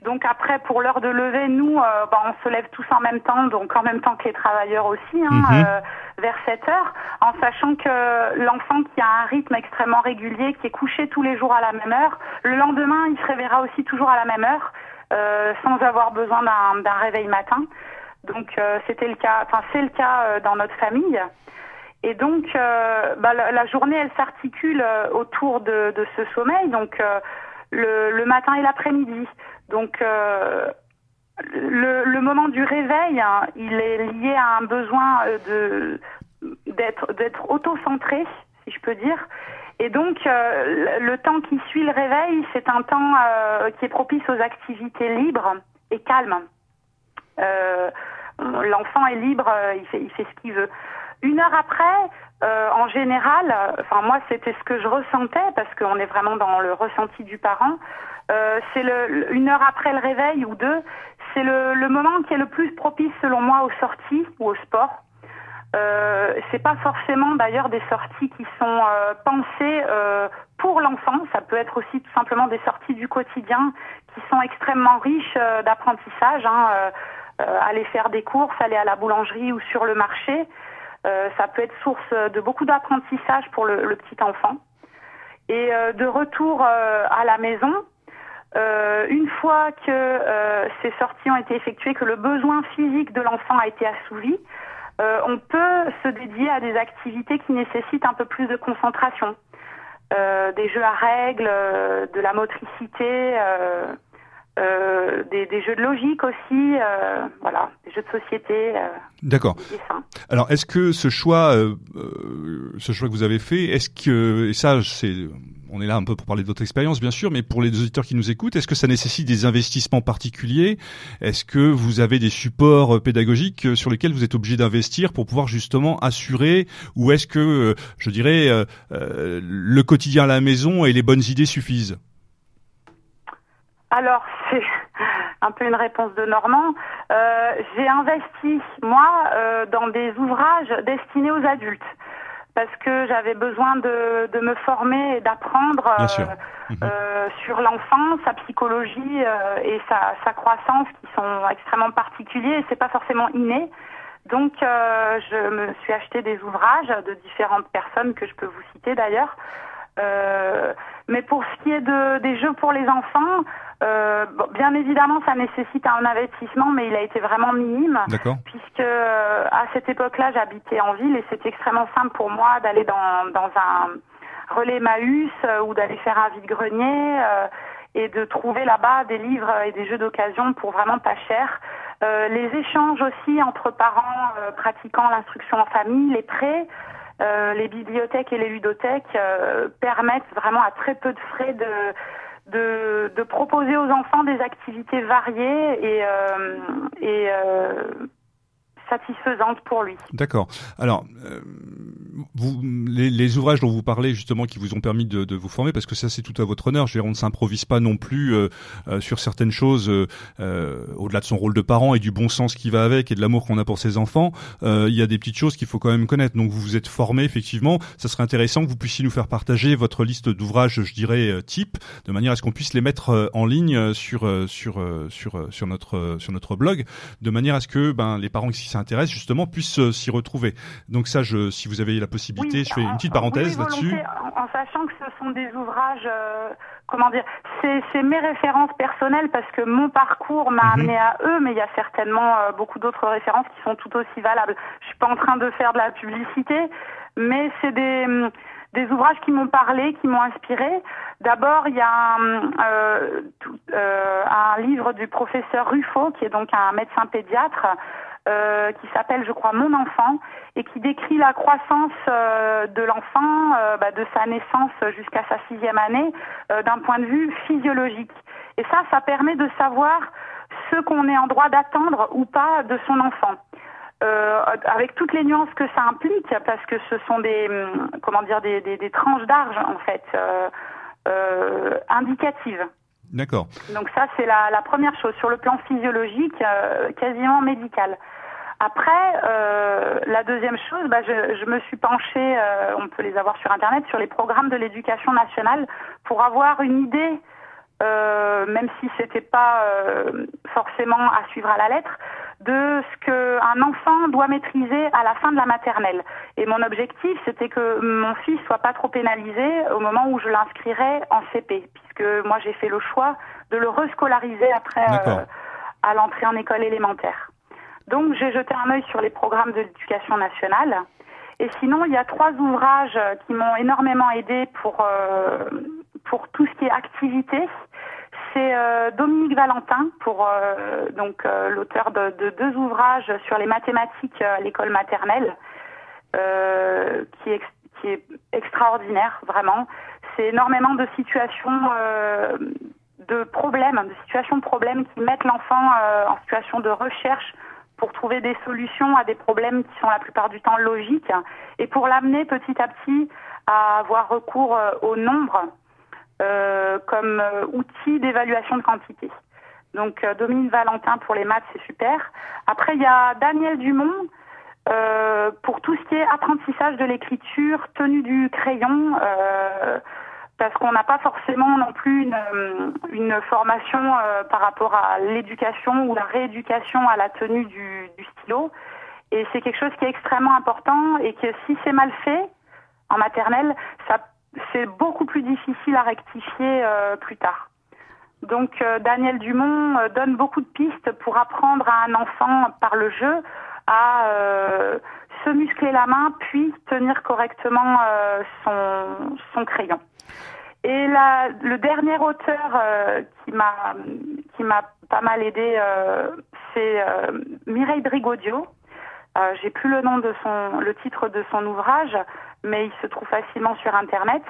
Donc après, pour l'heure de lever, nous, euh, bah, on se lève tous en même temps, donc en même temps que les travailleurs aussi, hein, mhm. euh, vers 7 heures, en sachant que l'enfant qui a un rythme extrêmement régulier, qui est couché tous les jours à la même heure, le lendemain, il se réveillera aussi toujours à la même heure, euh, sans avoir besoin d'un réveil matin. Donc c'était le cas, enfin c'est le cas dans notre famille. Et donc, bah, la, journée, elle s'articule autour de, de, ce sommeil. Donc, le, le, matin et l'après-midi. Donc euh, le, le, moment du réveil, hein, il est lié à un besoin euh, de d'être d'être auto-centré, si je peux dire. Et donc euh, le temps qui suit le réveil, c'est un temps euh, qui est propice aux activités libres et calmes. L'enfant est libre, il fait il fait ce qu'il veut. Une heure après, euh, en général, enfin moi c'était ce que je ressentais parce qu'on est vraiment dans le ressenti du parent. Euh, c'est le, une heure après le réveil ou deux, c'est le, moment qui est le plus propice selon moi aux sorties ou au sport. Euh, c'est pas forcément d'ailleurs des sorties qui sont euh, pensées euh, pour l'enfant. Ça peut être aussi tout simplement des sorties du quotidien qui sont extrêmement riches d'apprentissage. Hein, aller faire des courses, aller à la boulangerie ou sur le marché. Ça peut être source de beaucoup d'apprentissage pour le, petit enfant. Et de retour à la maison, une fois que ces sorties ont été effectuées, que le besoin physique de l'enfant a été assouvi, on peut se dédier à des activités qui nécessitent un peu plus de concentration. des jeux à règles, de la motricité, euh, des, des, jeux de logique aussi, euh, voilà, des jeux de société. Euh,
D'accord. Alors, est-ce que ce choix, ce choix que vous avez fait, est-ce que et ça, c'est, on est là un peu pour parler de votre expérience, bien sûr, mais pour les auditeurs qui nous écoutent, est-ce que ça nécessite des investissements particuliers? Est-ce que vous avez des supports pédagogiques sur lesquels vous êtes obligé d'investir pour pouvoir justement assurer, ou est-ce que, je dirais, le quotidien à la maison et les bonnes idées suffisent?
Alors, c'est un peu une réponse de Normand. Euh, j'ai investi, moi, euh, dans des ouvrages destinés aux adultes parce que j'avais besoin de, de, me former et d'apprendre euh, mhm. sur l'enfant, sa psychologie et sa, sa, croissance qui sont extrêmement particuliers et c'est pas forcément inné. Donc je me suis acheté des ouvrages de différentes personnes que je peux vous citer d'ailleurs. mais pour ce qui est de, des jeux pour les enfants, euh, bien évidemment, ça nécessite un investissement, mais il a été vraiment minime, puisque euh, à cette époque-là, j'habitais en ville et c'était extrêmement simple pour moi d'aller dans, dans un relais Maüs euh, ou d'aller faire un vide-grenier et de trouver là-bas des livres et des jeux d'occasion pour vraiment pas cher. les échanges aussi entre parents pratiquant l'instruction en famille, les prêts, les bibliothèques et les ludothèques permettent vraiment à très peu de frais de de, de proposer aux enfants des activités variées et, euh, et euh, satisfaisantes pour lui.
D'accord. Alors, euh, vous, les, les, ouvrages dont vous parlez justement qui vous ont permis de, de vous former, parce que ça c'est tout à votre honneur. Je veux dire, on ne s'improvise pas non plus euh, euh, sur certaines choses euh, au-delà de son rôle de parent et du bon sens qui va avec et de l'amour qu'on a pour ses enfants. Il y a des petites choses qu'il faut quand même connaître. Donc vous vous êtes formé effectivement. Ça serait intéressant que vous puissiez nous faire partager votre liste d'ouvrages, je dirais type, de manière à ce qu'on puisse les mettre en ligne sur sur sur sur notre sur notre blog, de manière à ce que ben les parents qui s'intéressent justement puissent s'y retrouver. Donc ça, je, si vous avez la possibilité. je fais une petite parenthèse là-dessus.
En, en, sachant que ce sont des ouvrages, euh, comment dire, c'est mes références personnelles parce que mon parcours m'a mhm. amené à eux, mais il y a certainement euh, beaucoup d'autres références qui sont tout aussi valables. Je suis pas en train de faire de la publicité, mais c'est des des ouvrages qui m'ont parlé, qui m'ont inspiré. D'abord, il y a un, euh, euh, un livre du professeur Ruffo, qui est donc un médecin pédiatre, euh, qui s'appelle, je crois, Mon enfant, et qui décrit la croissance euh, de l'enfant euh, bah, de sa naissance jusqu'à sa sixième année d'un point de vue physiologique. Et ça, ça permet de savoir ce qu'on est en droit d'attendre ou pas de son enfant. avec toutes les nuances que ça implique, parce que ce sont des, hum, comment dire, des, des, des tranches d'argent en fait indicatives.
D'accord.
Donc ça, c'est la, la, première chose sur le plan physiologique, quasiment médical. Après, euh, la deuxième chose, bah, je, je, me suis penchée, euh, on peut les avoir sur Internet, sur les programmes de l'éducation nationale pour avoir une idée, euh, même si c'était pas euh, forcément à suivre à la lettre, de ce qu'un enfant doit maîtriser à la fin de la maternelle. Et mon objectif, c'était que mon fils soit pas trop pénalisé au moment où je l'inscrirais en CP, puisque moi j'ai fait le choix de le rescolariser après euh, à l'entrée en école élémentaire. Donc j'ai jeté un œil sur les programmes de l'éducation nationale. Et sinon, il y a trois ouvrages qui m'ont énormément aidé pour euh, pour tout ce qui est activité. C'est euh, Dominique Valentin pour euh, donc euh, l'auteur de, de, deux ouvrages sur les mathématiques à l'école maternelle, euh, qui est qui est extraordinaire vraiment. C'est énormément de situations de problèmes, de situations de problèmes qui mettent l'enfant en situation de recherche pour trouver des solutions à des problèmes qui sont la plupart du temps logiques et pour l'amener petit à petit à avoir recours euh, au nombre euh, comme euh, outil d'évaluation de quantité. Donc euh, Dominique Valentin pour les maths, c'est super. Après, il y a Daniel Dumont euh, pour tout ce qui est apprentissage de l'écriture, tenue du crayon. Euh, parce qu'on n'a pas forcément non plus une, euh, une formation euh, par rapport à l'éducation ou la rééducation à la tenue du, du stylo. Et c'est quelque chose qui est extrêmement important et que si c'est mal fait en maternelle, ça c'est beaucoup plus difficile à rectifier euh, plus tard. Donc euh, Daniel Dumont donne beaucoup de pistes pour apprendre à un enfant par le jeu à se muscler la main puis tenir correctement son, son crayon. Et la, le dernier auteur euh, qui m'a qui m'a pas mal aidé, euh, c'est euh, Mireille Brigodio. Euh, J'ai plus le nom de son, le titre de son ouvrage, mais il se trouve facilement sur Internet.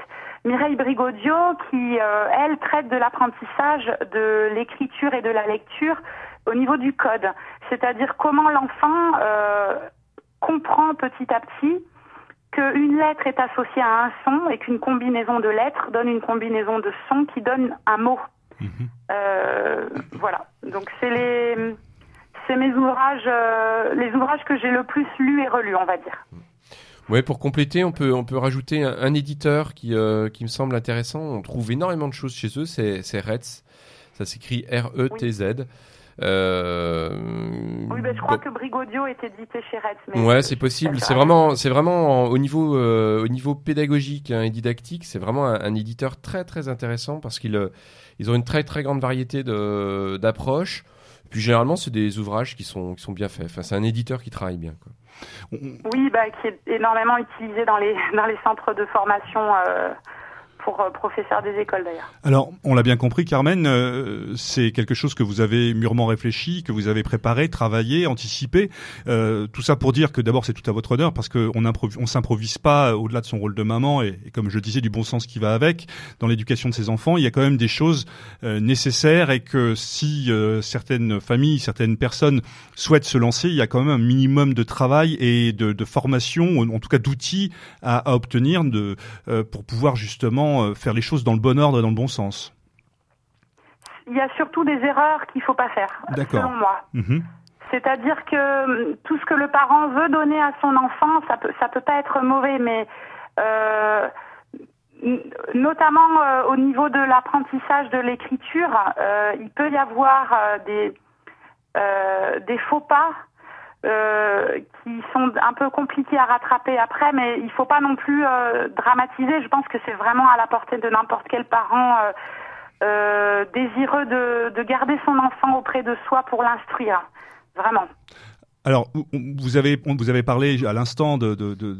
Mireille Brigodio, qui elle traite de l'apprentissage de l'écriture et de la lecture au niveau du code, c'est-à-dire comment l'enfant comprend petit à petit qu'une lettre est associée à un son et qu'une combinaison de lettres donne une combinaison de sons qui donne un mot. Mhm. Euh, voilà. Donc c'est les c'est mes ouvrages euh, les ouvrages que j'ai le plus lus et relus, on va dire.
Ouais, pour compléter, on peut on peut rajouter un, un éditeur qui euh, qui me semble intéressant. On trouve énormément de choses chez eux. C'est c'est Retz. Ça s'écrit R T Z. Oui.
Euh, oui, ben, je crois que Brigodio était édité chez Retz.
Mais ouais, c'est possible. C'est vraiment, c'est vraiment au niveau, euh, au niveau pédagogique hein, et didactique, c'est vraiment un, un, éditeur très très intéressant parce qu'ils euh, ils ont une très très grande variété de d'approches. Puis généralement, c'est des ouvrages qui sont qui sont bien faits. Enfin, c'est un éditeur qui travaille bien. Quoi.
Oui, bah, qui est énormément utilisé dans les dans les centres de formation. Euh pour euh, des écoles d'ailleurs.
Alors, on l'a bien compris, Carmen, euh, c'est quelque chose que vous avez mûrement réfléchi, que vous avez préparé, travaillé, anticipé. Euh, tout ça pour dire que d'abord c'est tout à votre honneur parce qu'on on s'improvise pas au-delà de son rôle de maman et, comme je disais du bon sens qui va avec dans l'éducation de ses enfants. Il y a quand même des choses nécessaires et que si certaines familles, certaines personnes souhaitent se lancer, il y a quand même un minimum de travail et de, formation, en tout cas d'outils à, obtenir pour pouvoir justement euh, faire les choses dans le bon ordre et dans le bon sens
Il y a surtout des erreurs qu'il ne faut pas faire, selon moi. Mhm. C'est-à-dire que hum, tout ce que le parent veut donner à son enfant, ça peut, ça peut pas être mauvais, mais euh, notamment euh, au niveau de l'apprentissage de l'écriture, il peut y avoir des, des faux pas euh, qui sont un peu compliqués à rattraper après, mais il faut pas non plus euh, dramatiser. Je pense que c'est vraiment à la portée de n'importe quel parent euh, désireux de, de garder son enfant auprès de soi pour l'instruire. Vraiment.
Alors, vous avez, vous avez parlé à l'instant de, de, de,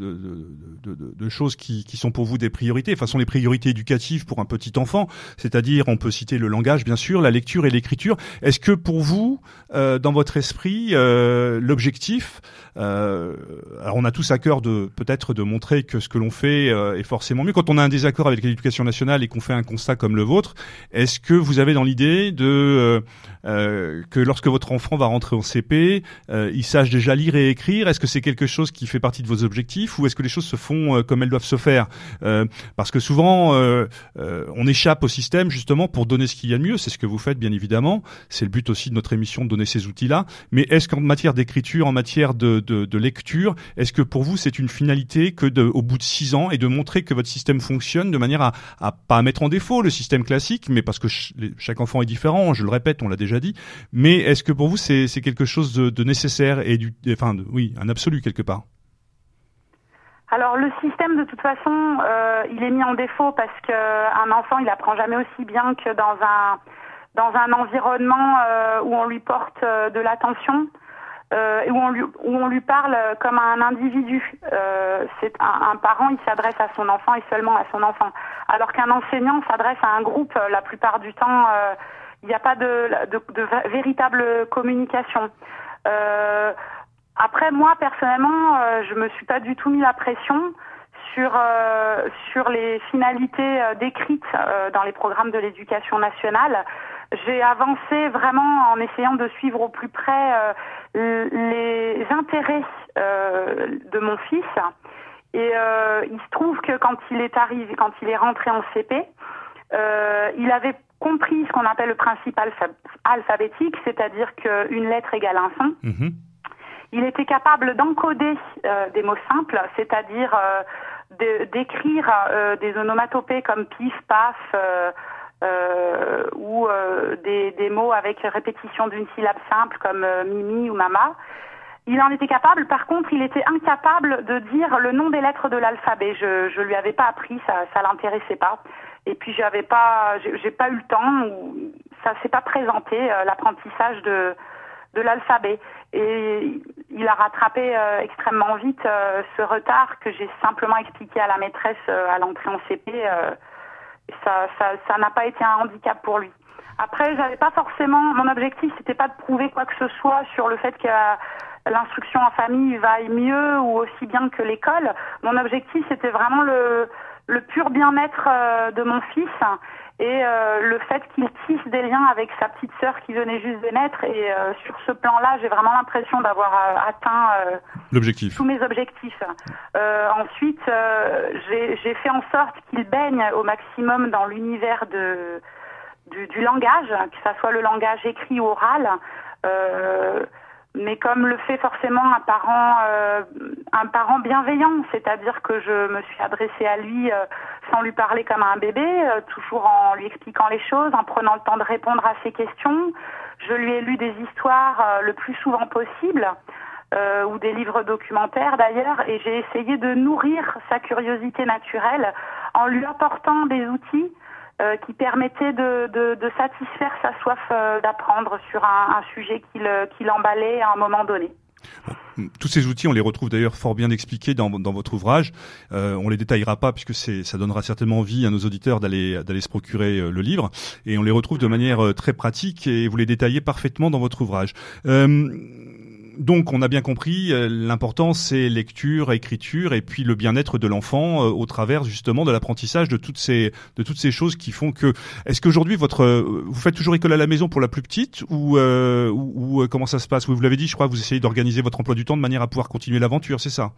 de, choses qui, qui sont pour vous des priorités, enfin sont les priorités éducatives pour un petit enfant, c'est-à-dire on peut citer le langage bien sûr, la lecture et l'écriture. Est-ce que pour vous, euh, dans votre esprit, euh, l'objectif, euh, alors on a tous à cœur de peut-être de montrer que ce que l'on fait est forcément mieux. Quand on a un désaccord avec l'éducation nationale et qu'on fait un constat comme le vôtre, est-ce que vous avez dans l'idée de que lorsque votre enfant va rentrer en CP, il déjà lire et écrire Est-ce que c'est quelque chose qui fait partie de vos objectifs ou est-ce que les choses se font euh, comme elles doivent se faire euh, Parce que souvent, euh, on échappe au système justement pour donner ce qu'il y a de mieux. C'est ce que vous faites, bien évidemment. C'est le but aussi de notre émission de donner ces outils-là. Mais est-ce qu'en matière d'écriture, en matière de, lecture, est-ce que pour vous c'est une finalité que au bout de six ans et de montrer que votre système fonctionne de manière à, à pas mettre en défaut le système classique, mais parce que chaque enfant est différent, je le répète, on l'a déjà dit. Mais est-ce que pour vous c'est quelque chose de nécessaire et du, enfin, oui, un absolu quelque part.
Alors le système de toute façon, euh, il est mis en défaut parce qu'un enfant, il apprend jamais aussi bien que dans un dans un environnement euh, où on lui porte euh, de l'attention et où on lui où on lui parle comme un individu. c'est un, parent, il s'adresse à son enfant et seulement à son enfant, alors qu'un enseignant s'adresse à un groupe. La plupart du temps, il n'y a pas de, véritable communication. Après, moi, personnellement, euh, je me suis pas du tout mis la pression sur euh, sur les finalités euh, décrites dans les programmes de l'éducation nationale. J'ai avancé vraiment en essayant de suivre au plus près les intérêts de mon fils. Et il se trouve que quand il est arrivé, quand il est rentré en CP, il avait compris ce qu'on appelle le principe alphabétique, c'est-à-dire qu'une lettre égale un son. Mhm. Il était capable d'encoder euh, des mots simples, c'est-à-dire euh, d'écrire euh, des onomatopées comme pif, paf, ou des, des, mots avec répétition d'une syllabe simple comme mimi ou mama. Il en était capable, par contre, il était incapable de dire le nom des lettres de l'alphabet. Je je lui avais pas appris, ça ça l'intéressait pas. Et puis j'avais pas j'ai pas eu le temps, ça s'est pas présenté l'apprentissage de de l'alphabet. Et il a rattrapé euh, extrêmement vite euh, ce retard que j'ai simplement expliqué à la maîtresse euh, à l'entrée en CP. ça, ça, ça n'a pas été un handicap pour lui. Après, j'avais pas forcément. Mon objectif, c'était pas de prouver quoi que ce soit sur le fait que l'instruction en famille vaille mieux ou aussi bien que l'école. Mon objectif, c'était vraiment le, le pur bien-être de mon fils et euh, le fait qu'il tisse des liens avec sa petite sœur qui venait juste de naître. Et euh, sur ce plan-là, j'ai vraiment l'impression d'avoir euh, atteint
l'objectif.
tous mes objectifs. ensuite, j'ai fait en sorte qu'il baigne au maximum dans l'univers de du, du, langage, que ça soit le langage écrit ou oral mais comme le fait forcément un parent, euh, un parent bienveillant, c'est-à-dire que je me suis adressée à lui euh, sans lui parler comme à un bébé, euh, toujours en lui expliquant les choses, en prenant le temps de répondre à ses questions. Je lui ai lu des histoires le plus souvent possible, ou des livres documentaires d'ailleurs, et j'ai essayé de nourrir sa curiosité naturelle en lui apportant des outils euh, qui permettait de, de, de, satisfaire sa soif euh, d'apprendre sur un, un sujet qu'il euh, qu'il emballait à un moment donné.
Tous ces outils, on les retrouve d'ailleurs fort bien expliqués dans, dans votre ouvrage. Euh, on les détaillera pas puisque ça donnera certainement envie à nos auditeurs d'aller d'aller se procurer euh, le livre. Et on les retrouve de manière euh, très pratique et vous les détaillez parfaitement dans votre ouvrage. Euh, donc, on a bien compris, euh, l'important c'est lecture, écriture, et puis le bien-être de l'enfant euh, au travers justement de l'apprentissage de toutes ces de toutes ces choses qui font que. Est-ce qu'aujourd'hui votre euh, vous faites toujours école à la maison pour la plus petite ou euh, ou, comment ça se passe? Vous l'avez dit, je crois, vous essayez d'organiser votre emploi du temps de manière à pouvoir continuer l'aventure, c'est ça?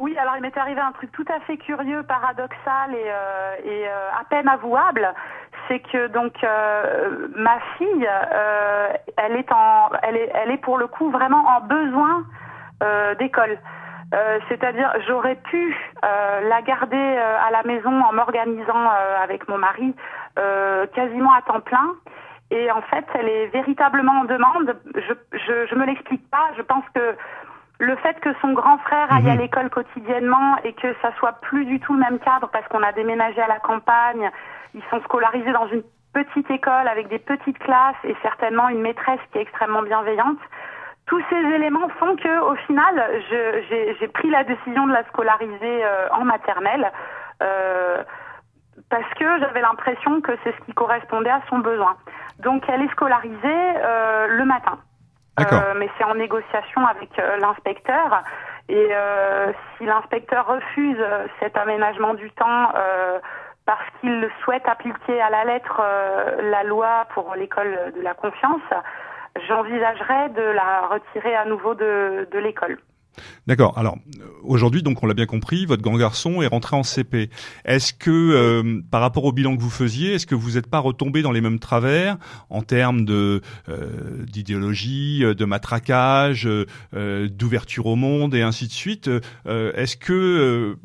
Oui, alors il m'est arrivé un truc tout à fait curieux, paradoxal et, euh, et euh, à peine avouable, c'est que donc euh, ma fille, euh, elle est en, elle est, elle est pour le coup vraiment en besoin euh, d'école. Euh, C'est-à-dire, j'aurais pu la garder à la maison en m'organisant avec mon mari quasiment à temps plein. Et en fait, elle est véritablement en demande. Je, je, je me l'explique pas. Je pense que le fait que son grand frère aille à
Mhm.
l'école quotidiennement et que ça soit plus du tout le même cadre parce qu'on a déménagé à la campagne, ils sont scolarisés dans une petite école avec des petites classes et certainement une maîtresse qui est extrêmement bienveillante. Tous ces éléments font que, au final, j'ai pris la décision de la scolariser euh, en maternelle euh, parce que j'avais l'impression que c'est ce qui correspondait à son besoin. Donc, elle est scolarisée euh, le matin. Euh, mais c'est en négociation avec euh, l'inspecteur. Et euh, si l'inspecteur refuse euh, cet aménagement du temps euh, parce qu'il souhaite appliquer à la lettre la loi pour l'école de la confiance, j'envisagerais de la retirer à nouveau de, de l'école.
D'accord. Alors aujourd'hui, donc on l'a bien compris, votre grand garçon est rentré en CP. Est-ce que, euh, par rapport au bilan que vous faisiez, est-ce que vous n'êtes pas retombé dans les mêmes travers en termes euh, d'idéologie, euh, de matraquage, d'ouverture au monde et ainsi de suite? Est-ce que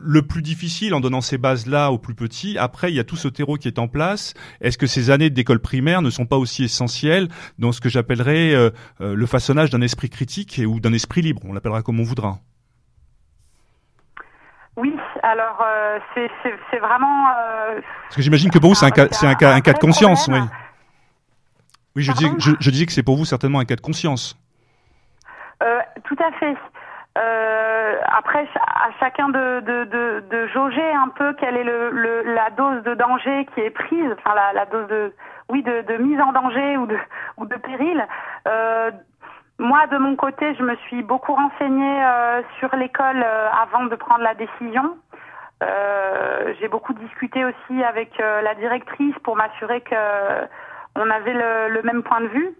le plus difficile en donnant ces bases-là aux plus petits, après il y a tout ce terreau qui est en place. Est-ce que ces années d'école primaire ne sont pas aussi essentielles dans ce que j'appellerais euh, euh, le façonnage d'un esprit critique et, ou d'un esprit libre? On l'appellera comme on voudra.
Oui, alors euh, c'est vraiment... euh,
Parce que j'imagine que pour vous c'est un cas, un cas, un cas de conscience, oui.
problème.
Oui, je disais,
Pardon?
je, je disais que c'est pour vous certainement un cas de conscience.
Euh, tout à fait. Euh, après, à chacun de, de, de, de jauger un peu quelle est le, le, la dose de danger qui est prise, enfin la, la dose de, oui, de, de mise en danger ou de, ou de péril. Euh, moi, de mon côté, je me suis beaucoup renseignée euh, sur l'école euh, avant de prendre la décision. Euh, J'ai beaucoup discuté aussi avec euh, la directrice pour m'assurer que on avait le, le même point de vue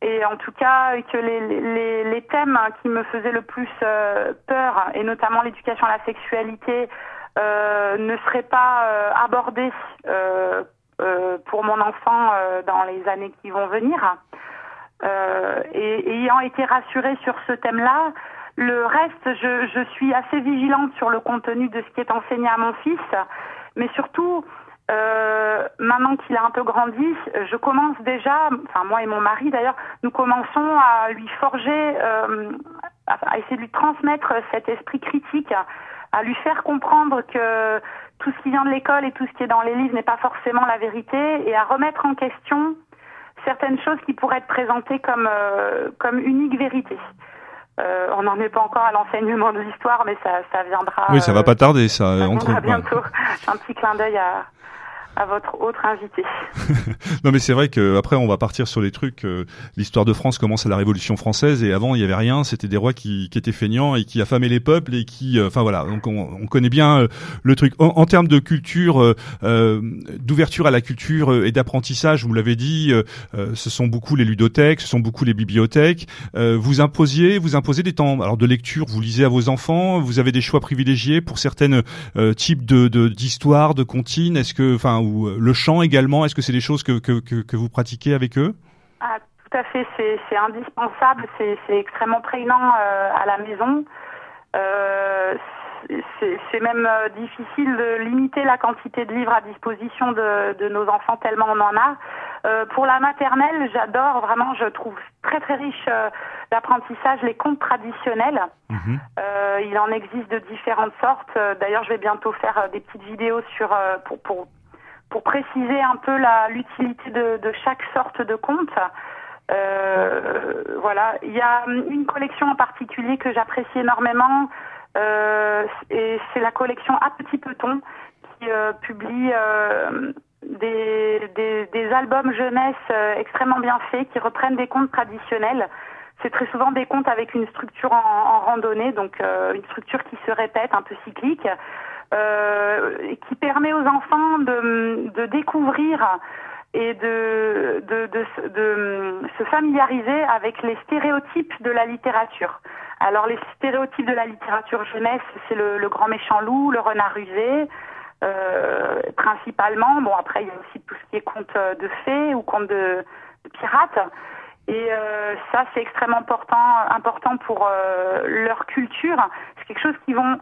et en tout cas que les, les, les thèmes qui me faisaient le plus euh, peur, et notamment l'éducation à la sexualité, euh, ne seraient pas euh, abordés euh, euh, pour mon enfant dans les années qui vont venir. Et ayant été rassurée sur ce thème-là, le reste, je, je suis assez vigilante sur le contenu de ce qui est enseigné à mon fils, mais surtout, euh, maintenant qu'il a un peu grandi, je commence déjà, enfin moi et mon mari d'ailleurs, nous commençons à lui forger, euh, à, essayer de lui transmettre cet esprit critique, à lui faire comprendre que tout ce qui vient de l'école et tout ce qui est dans les livres n'est pas forcément la vérité, et à remettre en question certaines choses qui pourraient être présentées comme euh, comme unique vérité. Euh, on n'en est pas encore à l'enseignement de l'histoire, mais ça, ça viendra.
oui, ça va pas tarder, ça.
ça
entre-
viendra
ouais.
bientôt. Un petit clin d'œil à, à votre autre invité.
Non, mais c'est vrai que après on va partir sur les trucs. euh, L'histoire de France commence à la Révolution française et avant il y avait rien. C'était des rois qui, qui étaient feignants et qui affamaient les peuples et qui, euh, enfin voilà. Donc on, on connaît bien euh, le truc. En, en termes de culture, d'ouverture à la culture et d'apprentissage, vous l'avez dit, ce sont beaucoup les ludothèques, ce sont beaucoup les bibliothèques. Vous imposiez, vous imposez des temps alors de lecture. Vous lisez à vos enfants. Vous avez des choix privilégiés pour certaines types de de- d'histoires, de, comptines. Est-ce que, enfin, ou euh, le chant également. Est-ce que c'est des choses que, que, que, que vous pratiquez avec eux?
Ah, tout à fait, c'est indispensable, c'est extrêmement prégnant euh, à la maison. Euh, c'est même difficile de limiter la quantité de livres à disposition de, de nos enfants tellement on en a. Euh, pour la maternelle, j'adore vraiment, je trouve très très riche euh, l'apprentissage, les contes traditionnels.
Mhm.
Euh, il en existe de différentes sortes. D'ailleurs, je vais bientôt faire des petites vidéos sur pour pour pour préciser un peu l'utilité de, de chaque sorte de conte. Euh, voilà. Il y a une collection en particulier que j'apprécie énormément, euh, et c'est la collection À Petit Peton qui euh, publie euh, des, des, des albums jeunesse euh, extrêmement bien faits qui reprennent des contes traditionnels. C'est très souvent des contes avec une structure en, en randonnée, donc euh, une structure qui se répète, un peu cyclique, qui permet aux enfants de, de découvrir et de, de, de, de se familiariser avec les stéréotypes de la littérature. Alors les stéréotypes de la littérature jeunesse, c'est le, le grand méchant loup, le renard rusé, euh, principalement. Bon après il y a aussi tout ce qui est conte de fées ou conte de, de pirates. Et euh, ça c'est extrêmement important, important pour euh, leur culture. C'est quelque chose qu'ils vont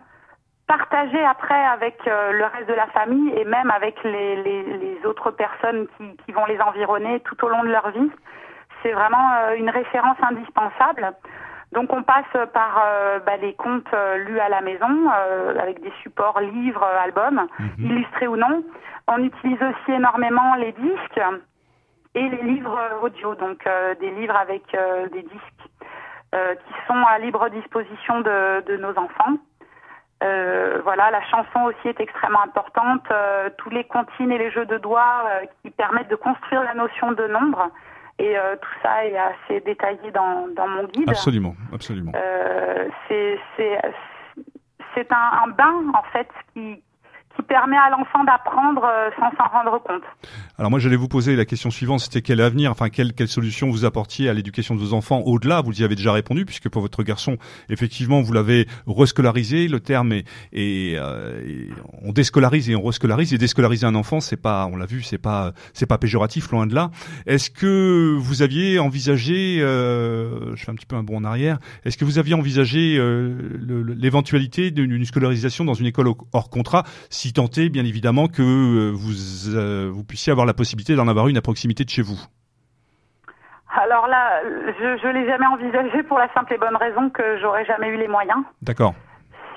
partager après avec euh, le reste de la famille et même avec les, les, les autres personnes qui, qui vont les environner tout au long de leur vie. C'est vraiment euh, une référence indispensable. Donc on passe par euh, bah, les contes euh, lus à la maison euh, avec des supports livres, euh, albums, illustrés ou non. On utilise aussi énormément les disques et les livres audio, donc euh, des livres avec euh, des disques euh, qui sont à libre disposition de, de nos enfants. Euh, voilà, la chanson aussi est extrêmement importante. Euh, tous les comptines et les jeux de doigts euh, qui permettent de construire la notion de nombre. Et euh, tout ça est assez détaillé dans, dans mon guide.
Absolument, absolument.
Euh, c'est c'est c'est un, un bain en fait qui qui permet à l'enfant d'apprendre euh, sans s'en rendre compte.
Alors moi j'allais vous poser la question suivante, c'était quel avenir, enfin quelle, quelle solution vous apportiez à l'éducation de vos enfants au-delà, vous y avez déjà répondu puisque pour votre garçon, effectivement vous l'avez rescolarisé, le terme est, est, euh, on déscolarise et on rescolarise et déscolariser un enfant, c'est pas, on l'a vu, c'est pas c'est pas péjoratif loin de là. Est-ce que vous aviez envisagé, euh, je fais un petit peu un bond en arrière, est-ce que vous aviez envisagé euh, l'éventualité d'une scolarisation dans une école hors contrat tant est bien évidemment que euh, vous euh, vous puissiez avoir la possibilité d'en avoir une à proximité de chez vous.
Alors là, je je l'ai jamais envisagé pour la simple et bonne raison que j'aurais jamais eu les moyens.
D'accord.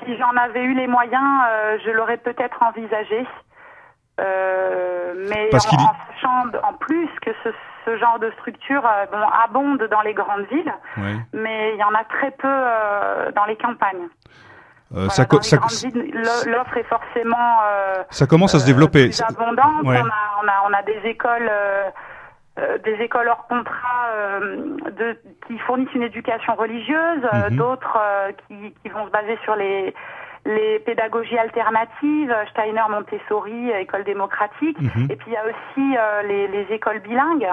Si j'en avais eu les moyens, euh, je l'aurais peut-être envisagé. Euh, mais
Parce
en, sachant en plus que ce, ce genre de structure euh, bon, abonde dans les grandes villes, mais il y en a très peu dans les campagnes.
Euh,
Voilà,
ça,
dans l'offre est forcément euh,
ça commence à se
euh,
développer.
plus abondante.
Ouais.
On, a, on, a, on a des écoles, des écoles hors contrat euh, de, qui fournissent une éducation religieuse, euh,
Mhm.
d'autres euh, qui, qui vont se baser sur les, les pédagogies alternatives, Steiner, Montessori, école démocratique.
Mhm.
Et puis il y a aussi les, les écoles bilingues,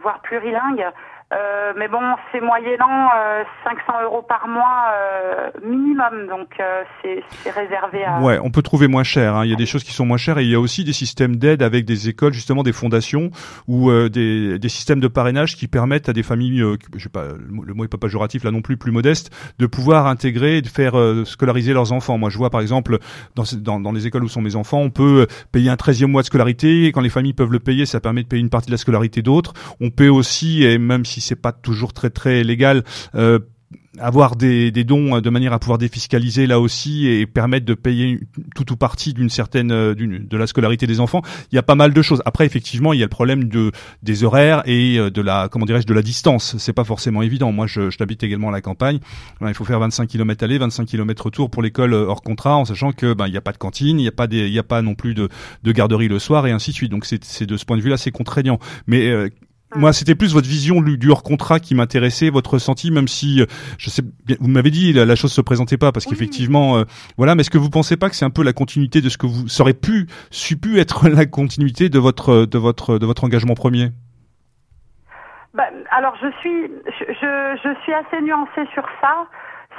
voire plurilingues. Euh, mais bon, c'est moyennant euh, 500 euros par mois euh, minimum, donc euh, c'est réservé à.
Ouais, on peut trouver moins cher. hein. Il y a des choses qui sont moins chères et il y a aussi des systèmes d'aide avec des écoles, justement des fondations ou euh, des, des systèmes de parrainage qui permettent à des familles, euh, je sais pas, le mot- est pas péjoratif là non plus, plus modestes, de pouvoir intégrer, et de faire scolariser leurs enfants. Moi, je vois par exemple dans, dans, dans les écoles où sont mes enfants, on peut payer un 13e mois de scolarité. Et quand les familles peuvent le payer, ça permet de payer une partie de la scolarité d'autres. On peut aussi, et même si c'est pas toujours très très légal, euh, avoir des, des dons euh, de manière à pouvoir défiscaliser là aussi et permettre de payer tout ou partie d'une certaine euh, d'une de la scolarité des enfants. Il y a pas mal de choses. Après effectivement, il y a le problème de des horaires et de la comment dirais-je de la distance. C'est pas forcément évident. Moi je, je t'habite également à la campagne. Ben, il faut faire 25 km aller, 25 km retour pour l'école hors contrat en sachant que ben il y a pas de cantine, il y a pas des il y a pas non plus de de garderie le soir et ainsi de suite. Donc c'est de ce point de vue là c'est contraignant. Mais euh, moi, c'était plus votre vision du, hors contrat qui m'intéressait, votre ressenti, même si euh, je sais vous m'avez dit la, la chose se présentait pas parce
Oui.
qu'effectivement, euh, voilà. Mais est-ce que vous pensez pas que c'est un peu la continuité de ce que vous ça aurait pu, su pu être la continuité de votre de votre de votre engagement premier?
Bah, alors je suis, je, je, je suis assez nuancée sur ça.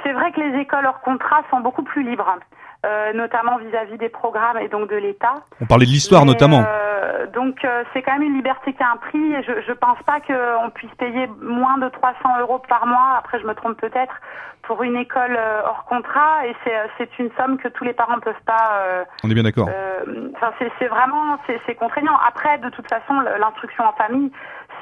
C'est vrai que les écoles hors contrat sont beaucoup plus libres, euh, notamment vis-à-vis des programmes et donc de l'État.
On parlait de l'histoire notamment.
euh, donc euh, c'est quand même une liberté qui a un prix et je je pense pas qu'on puisse payer moins de 300 euros par mois. Après je me trompe peut-être pour une école euh, hors contrat et c'est euh, c'est une somme que tous les parents ne peuvent pas. euh,
On est bien d'accord.
euh, Enfin, c'est c'est vraiment c'est contraignant. Après, de toute façon, l'instruction en famille,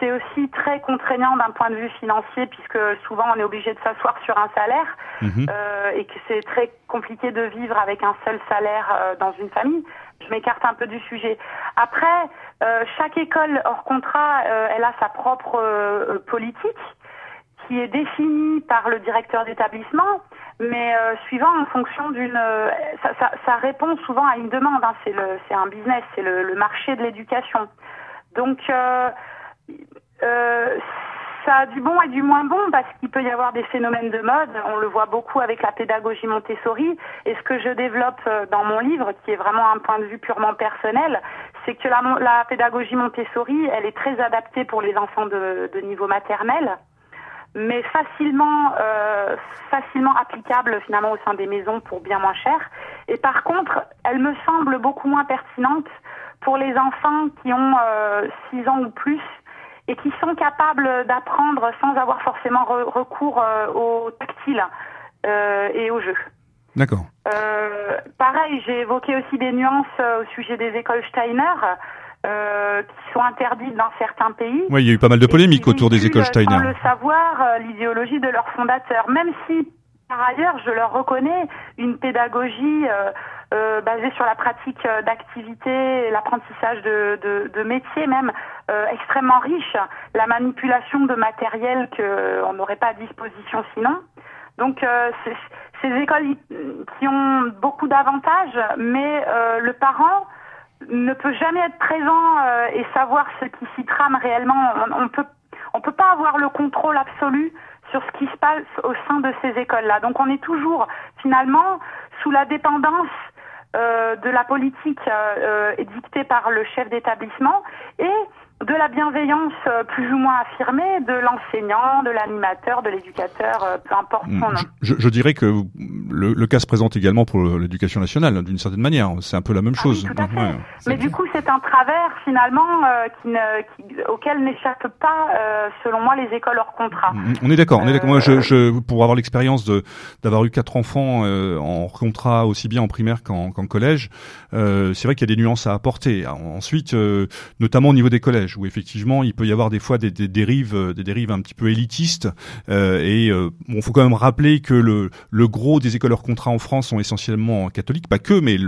c'est aussi très contraignant d'un point de vue financier, puisque souvent on est obligé de s'asseoir sur un salaire
Mhm.
euh, et que c'est très compliqué de vivre avec un seul salaire euh, dans une famille. je m'écarte un peu du sujet. Après, euh, chaque école hors contrat, euh, elle a sa propre euh, politique qui est définie par le directeur d'établissement, mais suivant en fonction d'une, ça, ça, ça, répond souvent à une demande. Hein, c'est le, c'est un business, c'est le, le marché de l'éducation. Donc ça a du bon et du moins bon parce qu'il peut y avoir des phénomènes de mode. On le voit beaucoup avec la pédagogie Montessori. Et ce que je développe euh, dans mon livre, qui est vraiment un point de vue purement personnel, c'est que la, la, pédagogie Montessori, elle est très adaptée pour les enfants de, de niveau maternel, mais facilement, euh, facilement applicable finalement au sein des maisons pour bien moins cher. Et par contre, elle me semble beaucoup moins pertinente pour les enfants qui ont euh, 6 ans ou plus et qui sont capables d'apprendre sans avoir forcément recours euh, au tactile euh, et au jeu.
D'accord.
Euh, pareil, j'ai évoqué aussi des nuances au sujet des écoles Steiner. Euh, qui sont interdites dans certains pays.
Oui, il y a eu pas mal de polémiques autour des écoles Steiner. Sans
le savoir, l'idéologie de leurs fondateurs, même si par ailleurs, je leur reconnais une pédagogie euh, euh, basée sur la pratique euh, d'activités, l'apprentissage de, de, de métiers même euh, extrêmement riche, la manipulation de matériel qu'on n'aurait pas à disposition sinon. Donc euh, ces écoles qui ont beaucoup d'avantages, mais euh, le parent ne peut jamais être présent et savoir ce qui s'y trame réellement. On, on peut on peut pas avoir le contrôle absolu sur ce qui se passe au sein de ces écoles-là. Donc on est toujours finalement sous la dépendance euh, de la politique euh, dictée par le chef d'établissement. Et de la bienveillance euh, plus ou moins affirmée de l'enseignant, de l'animateur, de l'éducateur, euh, peu importe son
nom. Je, je dirais que le, le, cas se présente également pour l'éducation nationale, d'une certaine manière. C'est un peu la même ah chose.
Oui, tout à fait. Mais du coup, c'est un travers finalement euh, qui ne, qui, auquel n'échappent pas, euh, selon moi, les écoles hors contrat.
Mm, on est d'accord. On est d'accord. Moi, je, je, pour avoir l'expérience de d'avoir eu quatre enfants en contrat aussi bien en primaire qu'en qu collège, c'est vrai qu'il y a des nuances à apporter. Ensuite, notamment au niveau des collèges où effectivement il peut y avoir des fois des, dérives, euh, des dérives un petit peu élitistes. Euh, et euh, bon, faut quand même rappeler que le, gros des écoles hors contrat en France sont essentiellement catholiques, pas que, mais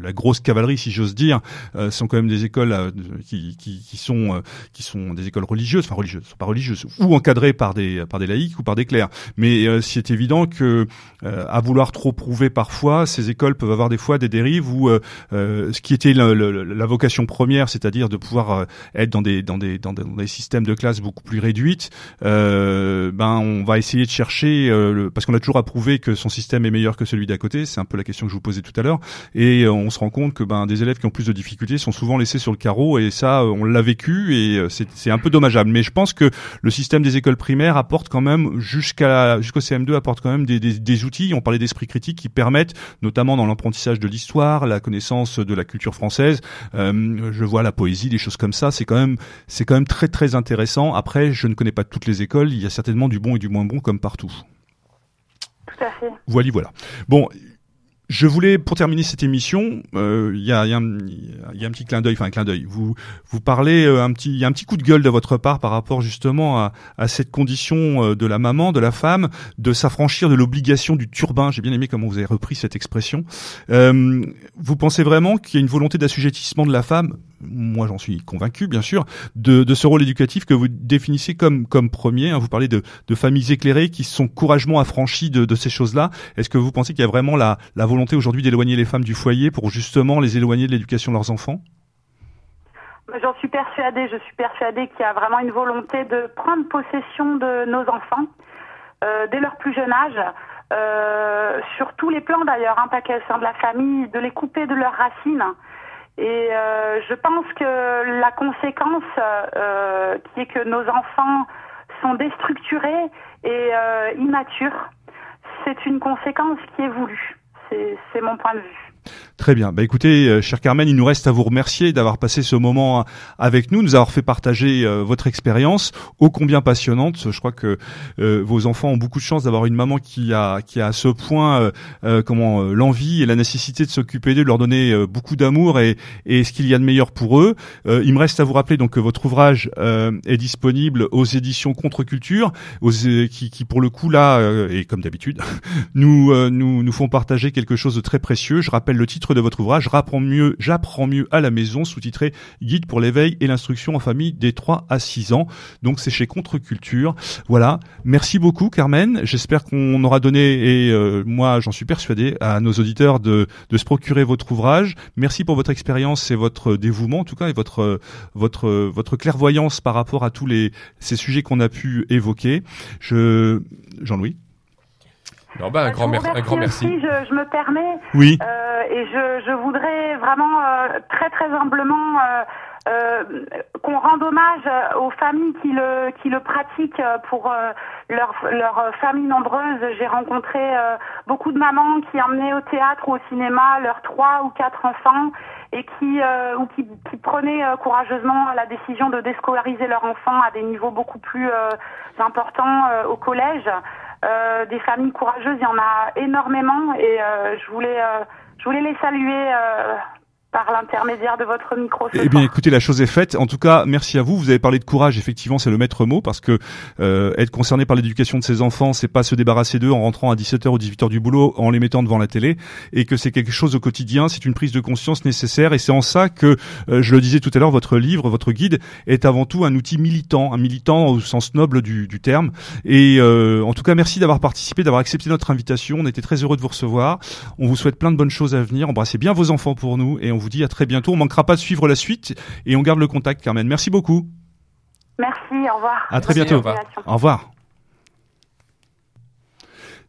la grosse cavalerie, si j'ose dire, euh, sont quand même des écoles qui, sont des écoles religieuses, enfin religieuses, pas religieuses, ou encadrées par des laïcs ou par des clercs. Mais c'est évident que à vouloir trop prouver parfois, ces écoles peuvent avoir des fois des dérives où ce qui était la vocation première, c'est-à-dire de pouvoir être dans des dans des dans des, systèmes de classe beaucoup plus réduites, euh, ben on va essayer de chercher euh, parce qu'on a toujours approuvé que son système est meilleur que celui d'à côté. C'est un peu la question que je vous posais tout à l'heure. Et euh, on se rend compte que ben des élèves qui ont plus de difficultés sont souvent laissés sur le carreau et ça on l'a vécu et c'est c'est un peu dommageable. Mais je pense que le système des écoles primaires apporte quand même jusqu'à jusqu'au CM2 apporte quand même des, des, des outils. On parlait d'esprit critique qui permettent notamment dans l'apprentissage de l'histoire, la connaissance de la culture française. Euh, je vois la poésie, des choses comme ça. C'est quand même, c'est quand même très très intéressant. Après, je ne connais pas toutes les écoles. Il y a certainement du bon et du moins bon comme partout.
Tout à fait.
Voilà, voilà. Bon, je voulais, pour terminer cette émission, il euh, y, a, y, a, y, a, un petit clin d'œil, enfin un clin d'œil. Vous vous parlez euh, un petit, il y a un petit coup de gueule de votre part par rapport justement à, à cette condition euh, de la maman, de la femme, de s'affranchir de l'obligation du turbin. J'ai bien aimé comment vous avez repris cette expression. Euh, vous pensez vraiment qu'il y a une volonté d'assujettissement de la femme? Moi j'en suis convaincu bien sûr, de, de, ce rôle éducatif que vous définissez comme, comme premier. Hein. Vous parlez de, de, familles éclairées qui sont courageusement affranchies de, de ces choses-là. Est-ce que vous pensez qu'il y a vraiment la, la volonté aujourd'hui d'éloigner les femmes du foyer pour justement les éloigner de l'éducation de leurs enfants?
J'en suis persuadée, je suis persuadée qu'il y a vraiment une volonté de prendre possession de nos enfants euh, dès leur plus jeune âge. Euh, sur tous les plans d'ailleurs, hein, pas qu'elles de la famille, de les couper de leurs racines. Et euh, je pense que la conséquence euh, qui est que nos enfants sont déstructurés et euh, immatures, c'est une conséquence qui est voulue. C'est mon point de vue.
Très bien. Bah écoutez, euh, cher Carmen, il nous reste à vous remercier d'avoir passé ce moment avec nous, nous avoir fait partager euh, votre expérience, ô combien passionnante. Je crois que euh, vos enfants ont beaucoup de chance d'avoir une maman qui a qui a à ce point comment l'envie et la nécessité de s'occuper d'eux, de leur donner beaucoup d'amour et, et ce qu'il y a de meilleur pour eux. il me reste à vous rappeler donc que votre ouvrage est disponible aux éditions Contre-Culture, qui, qui pour le coup là et comme d'habitude nous nous nous font partager quelque chose de très précieux. Je rappelle le titre titre de votre ouvrage, J'apprends mieux, j'apprends mieux à la maison, sous-titré Guide pour l'éveil et l'instruction en famille des 3 à 6 ans. Donc c'est chez Contre-Culture. Voilà. Merci beaucoup Carmen. J'espère qu'on aura donné, et euh, moi j'en suis persuadé, à nos auditeurs de, de se procurer votre ouvrage. Merci pour votre expérience et votre dévouement en tout cas et votre votre votre clairvoyance par rapport à tous les ces sujets qu'on a pu évoquer. Je Jean-Louis.
Non, bah, un,
Euh,
grand, mer- un grand merci.
aussi, Je, je me permets,
Oui.
euh, et je, je voudrais vraiment euh, très très humblement euh, euh, qu'on rende hommage euh, aux familles qui le qui le pratiquent euh, pour euh, leur leur euh, famille nombreuse. J'ai rencontré euh, beaucoup de mamans qui emmenaient au théâtre ou au cinéma leurs trois ou quatre enfants et qui euh, ou qui, qui prenaient euh, courageusement la décision de déscolariser leurs enfants à des niveaux beaucoup plus euh, importants euh, au collège. Euh, des familles courageuses, il y en a énormément et euh, je voulais euh, je voulais les saluer par l'intermédiaire de votre micro.
Eh bien, écoutez, la chose est faite. En tout cas, merci à vous. Vous avez parlé de courage. Effectivement, c'est le maître mot parce que euh, être concerné par l'éducation de ses enfants, c'est pas se débarrasser d'eux en rentrant à 17h ou 18h du boulot en les mettant devant la télé et que c'est quelque chose au quotidien. C'est une prise de conscience nécessaire et c'est en ça que, euh, je le disais tout à l'heure, votre livre, votre guide est avant tout un outil militant, un militant au sens noble du, du terme. Et euh, en tout cas, merci d'avoir participé, d'avoir accepté notre invitation. On était très heureux de vous recevoir. On vous souhaite plein de bonnes choses à venir. Embrassez bien vos enfants pour nous et on vous dit à très bientôt. On manquera pas de suivre la suite et on garde le contact, Carmen. Merci beaucoup.
Merci, au revoir.
À très bientôt. Au revoir.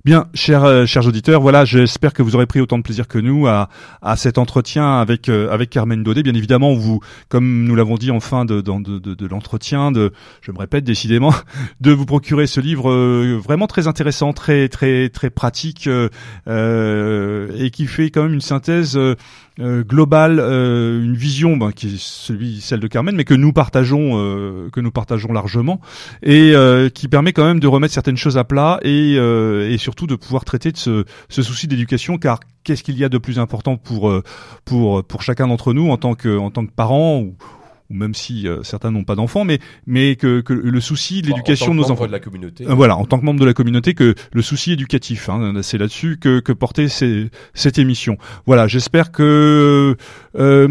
Bien, chers, euh, chers auditeurs, voilà, j'espère que vous aurez pris autant de plaisir que nous à, à cet entretien avec euh, avec Carmen Daudet. Bien évidemment, vous, comme nous l'avons dit en fin de de, de, de, l'entretien, de, je me répète décidément, de vous procurer ce livre euh, vraiment très intéressant, très très très pratique euh, et qui fait quand même une synthèse. euh, globale, euh, une vision ben, qui est celui, celle de Carmen, mais que nous partageons, euh, que nous partageons largement, et qui permet quand même de remettre certaines choses à plat et, et surtout de pouvoir traiter de ce, souci d'éducation, car qu'est-ce qu'il y a de plus important pour euh, chacun d'entre nous en tant que en tant que parents ou ou même si euh, certains n'ont pas d'enfants, mais mais que, que le souci de l'éducation de nos enfants.
de la communauté.
Euh, Voilà, en tant que membre de la communauté, que le souci éducatif, hein, c'est là-dessus que, que portait ces- cette émission. Voilà, j'espère que, euh,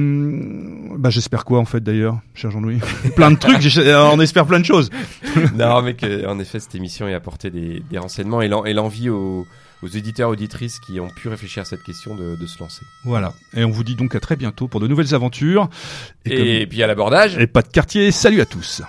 bah j'espère quoi en fait d'ailleurs, cher Jean-Louis? Plein de trucs, j'ai- on espère plein de choses.
non, mais que, en effet, cette émission ait apporté des, des renseignements et l'envie aux, aux éditeurs, auditrices qui ont pu réfléchir à cette question de, de se lancer.
Voilà, et on vous dit donc à très bientôt pour de nouvelles aventures.
Et,
comme-
puis à l'abordage.
et pas de quartier. Salut à tous.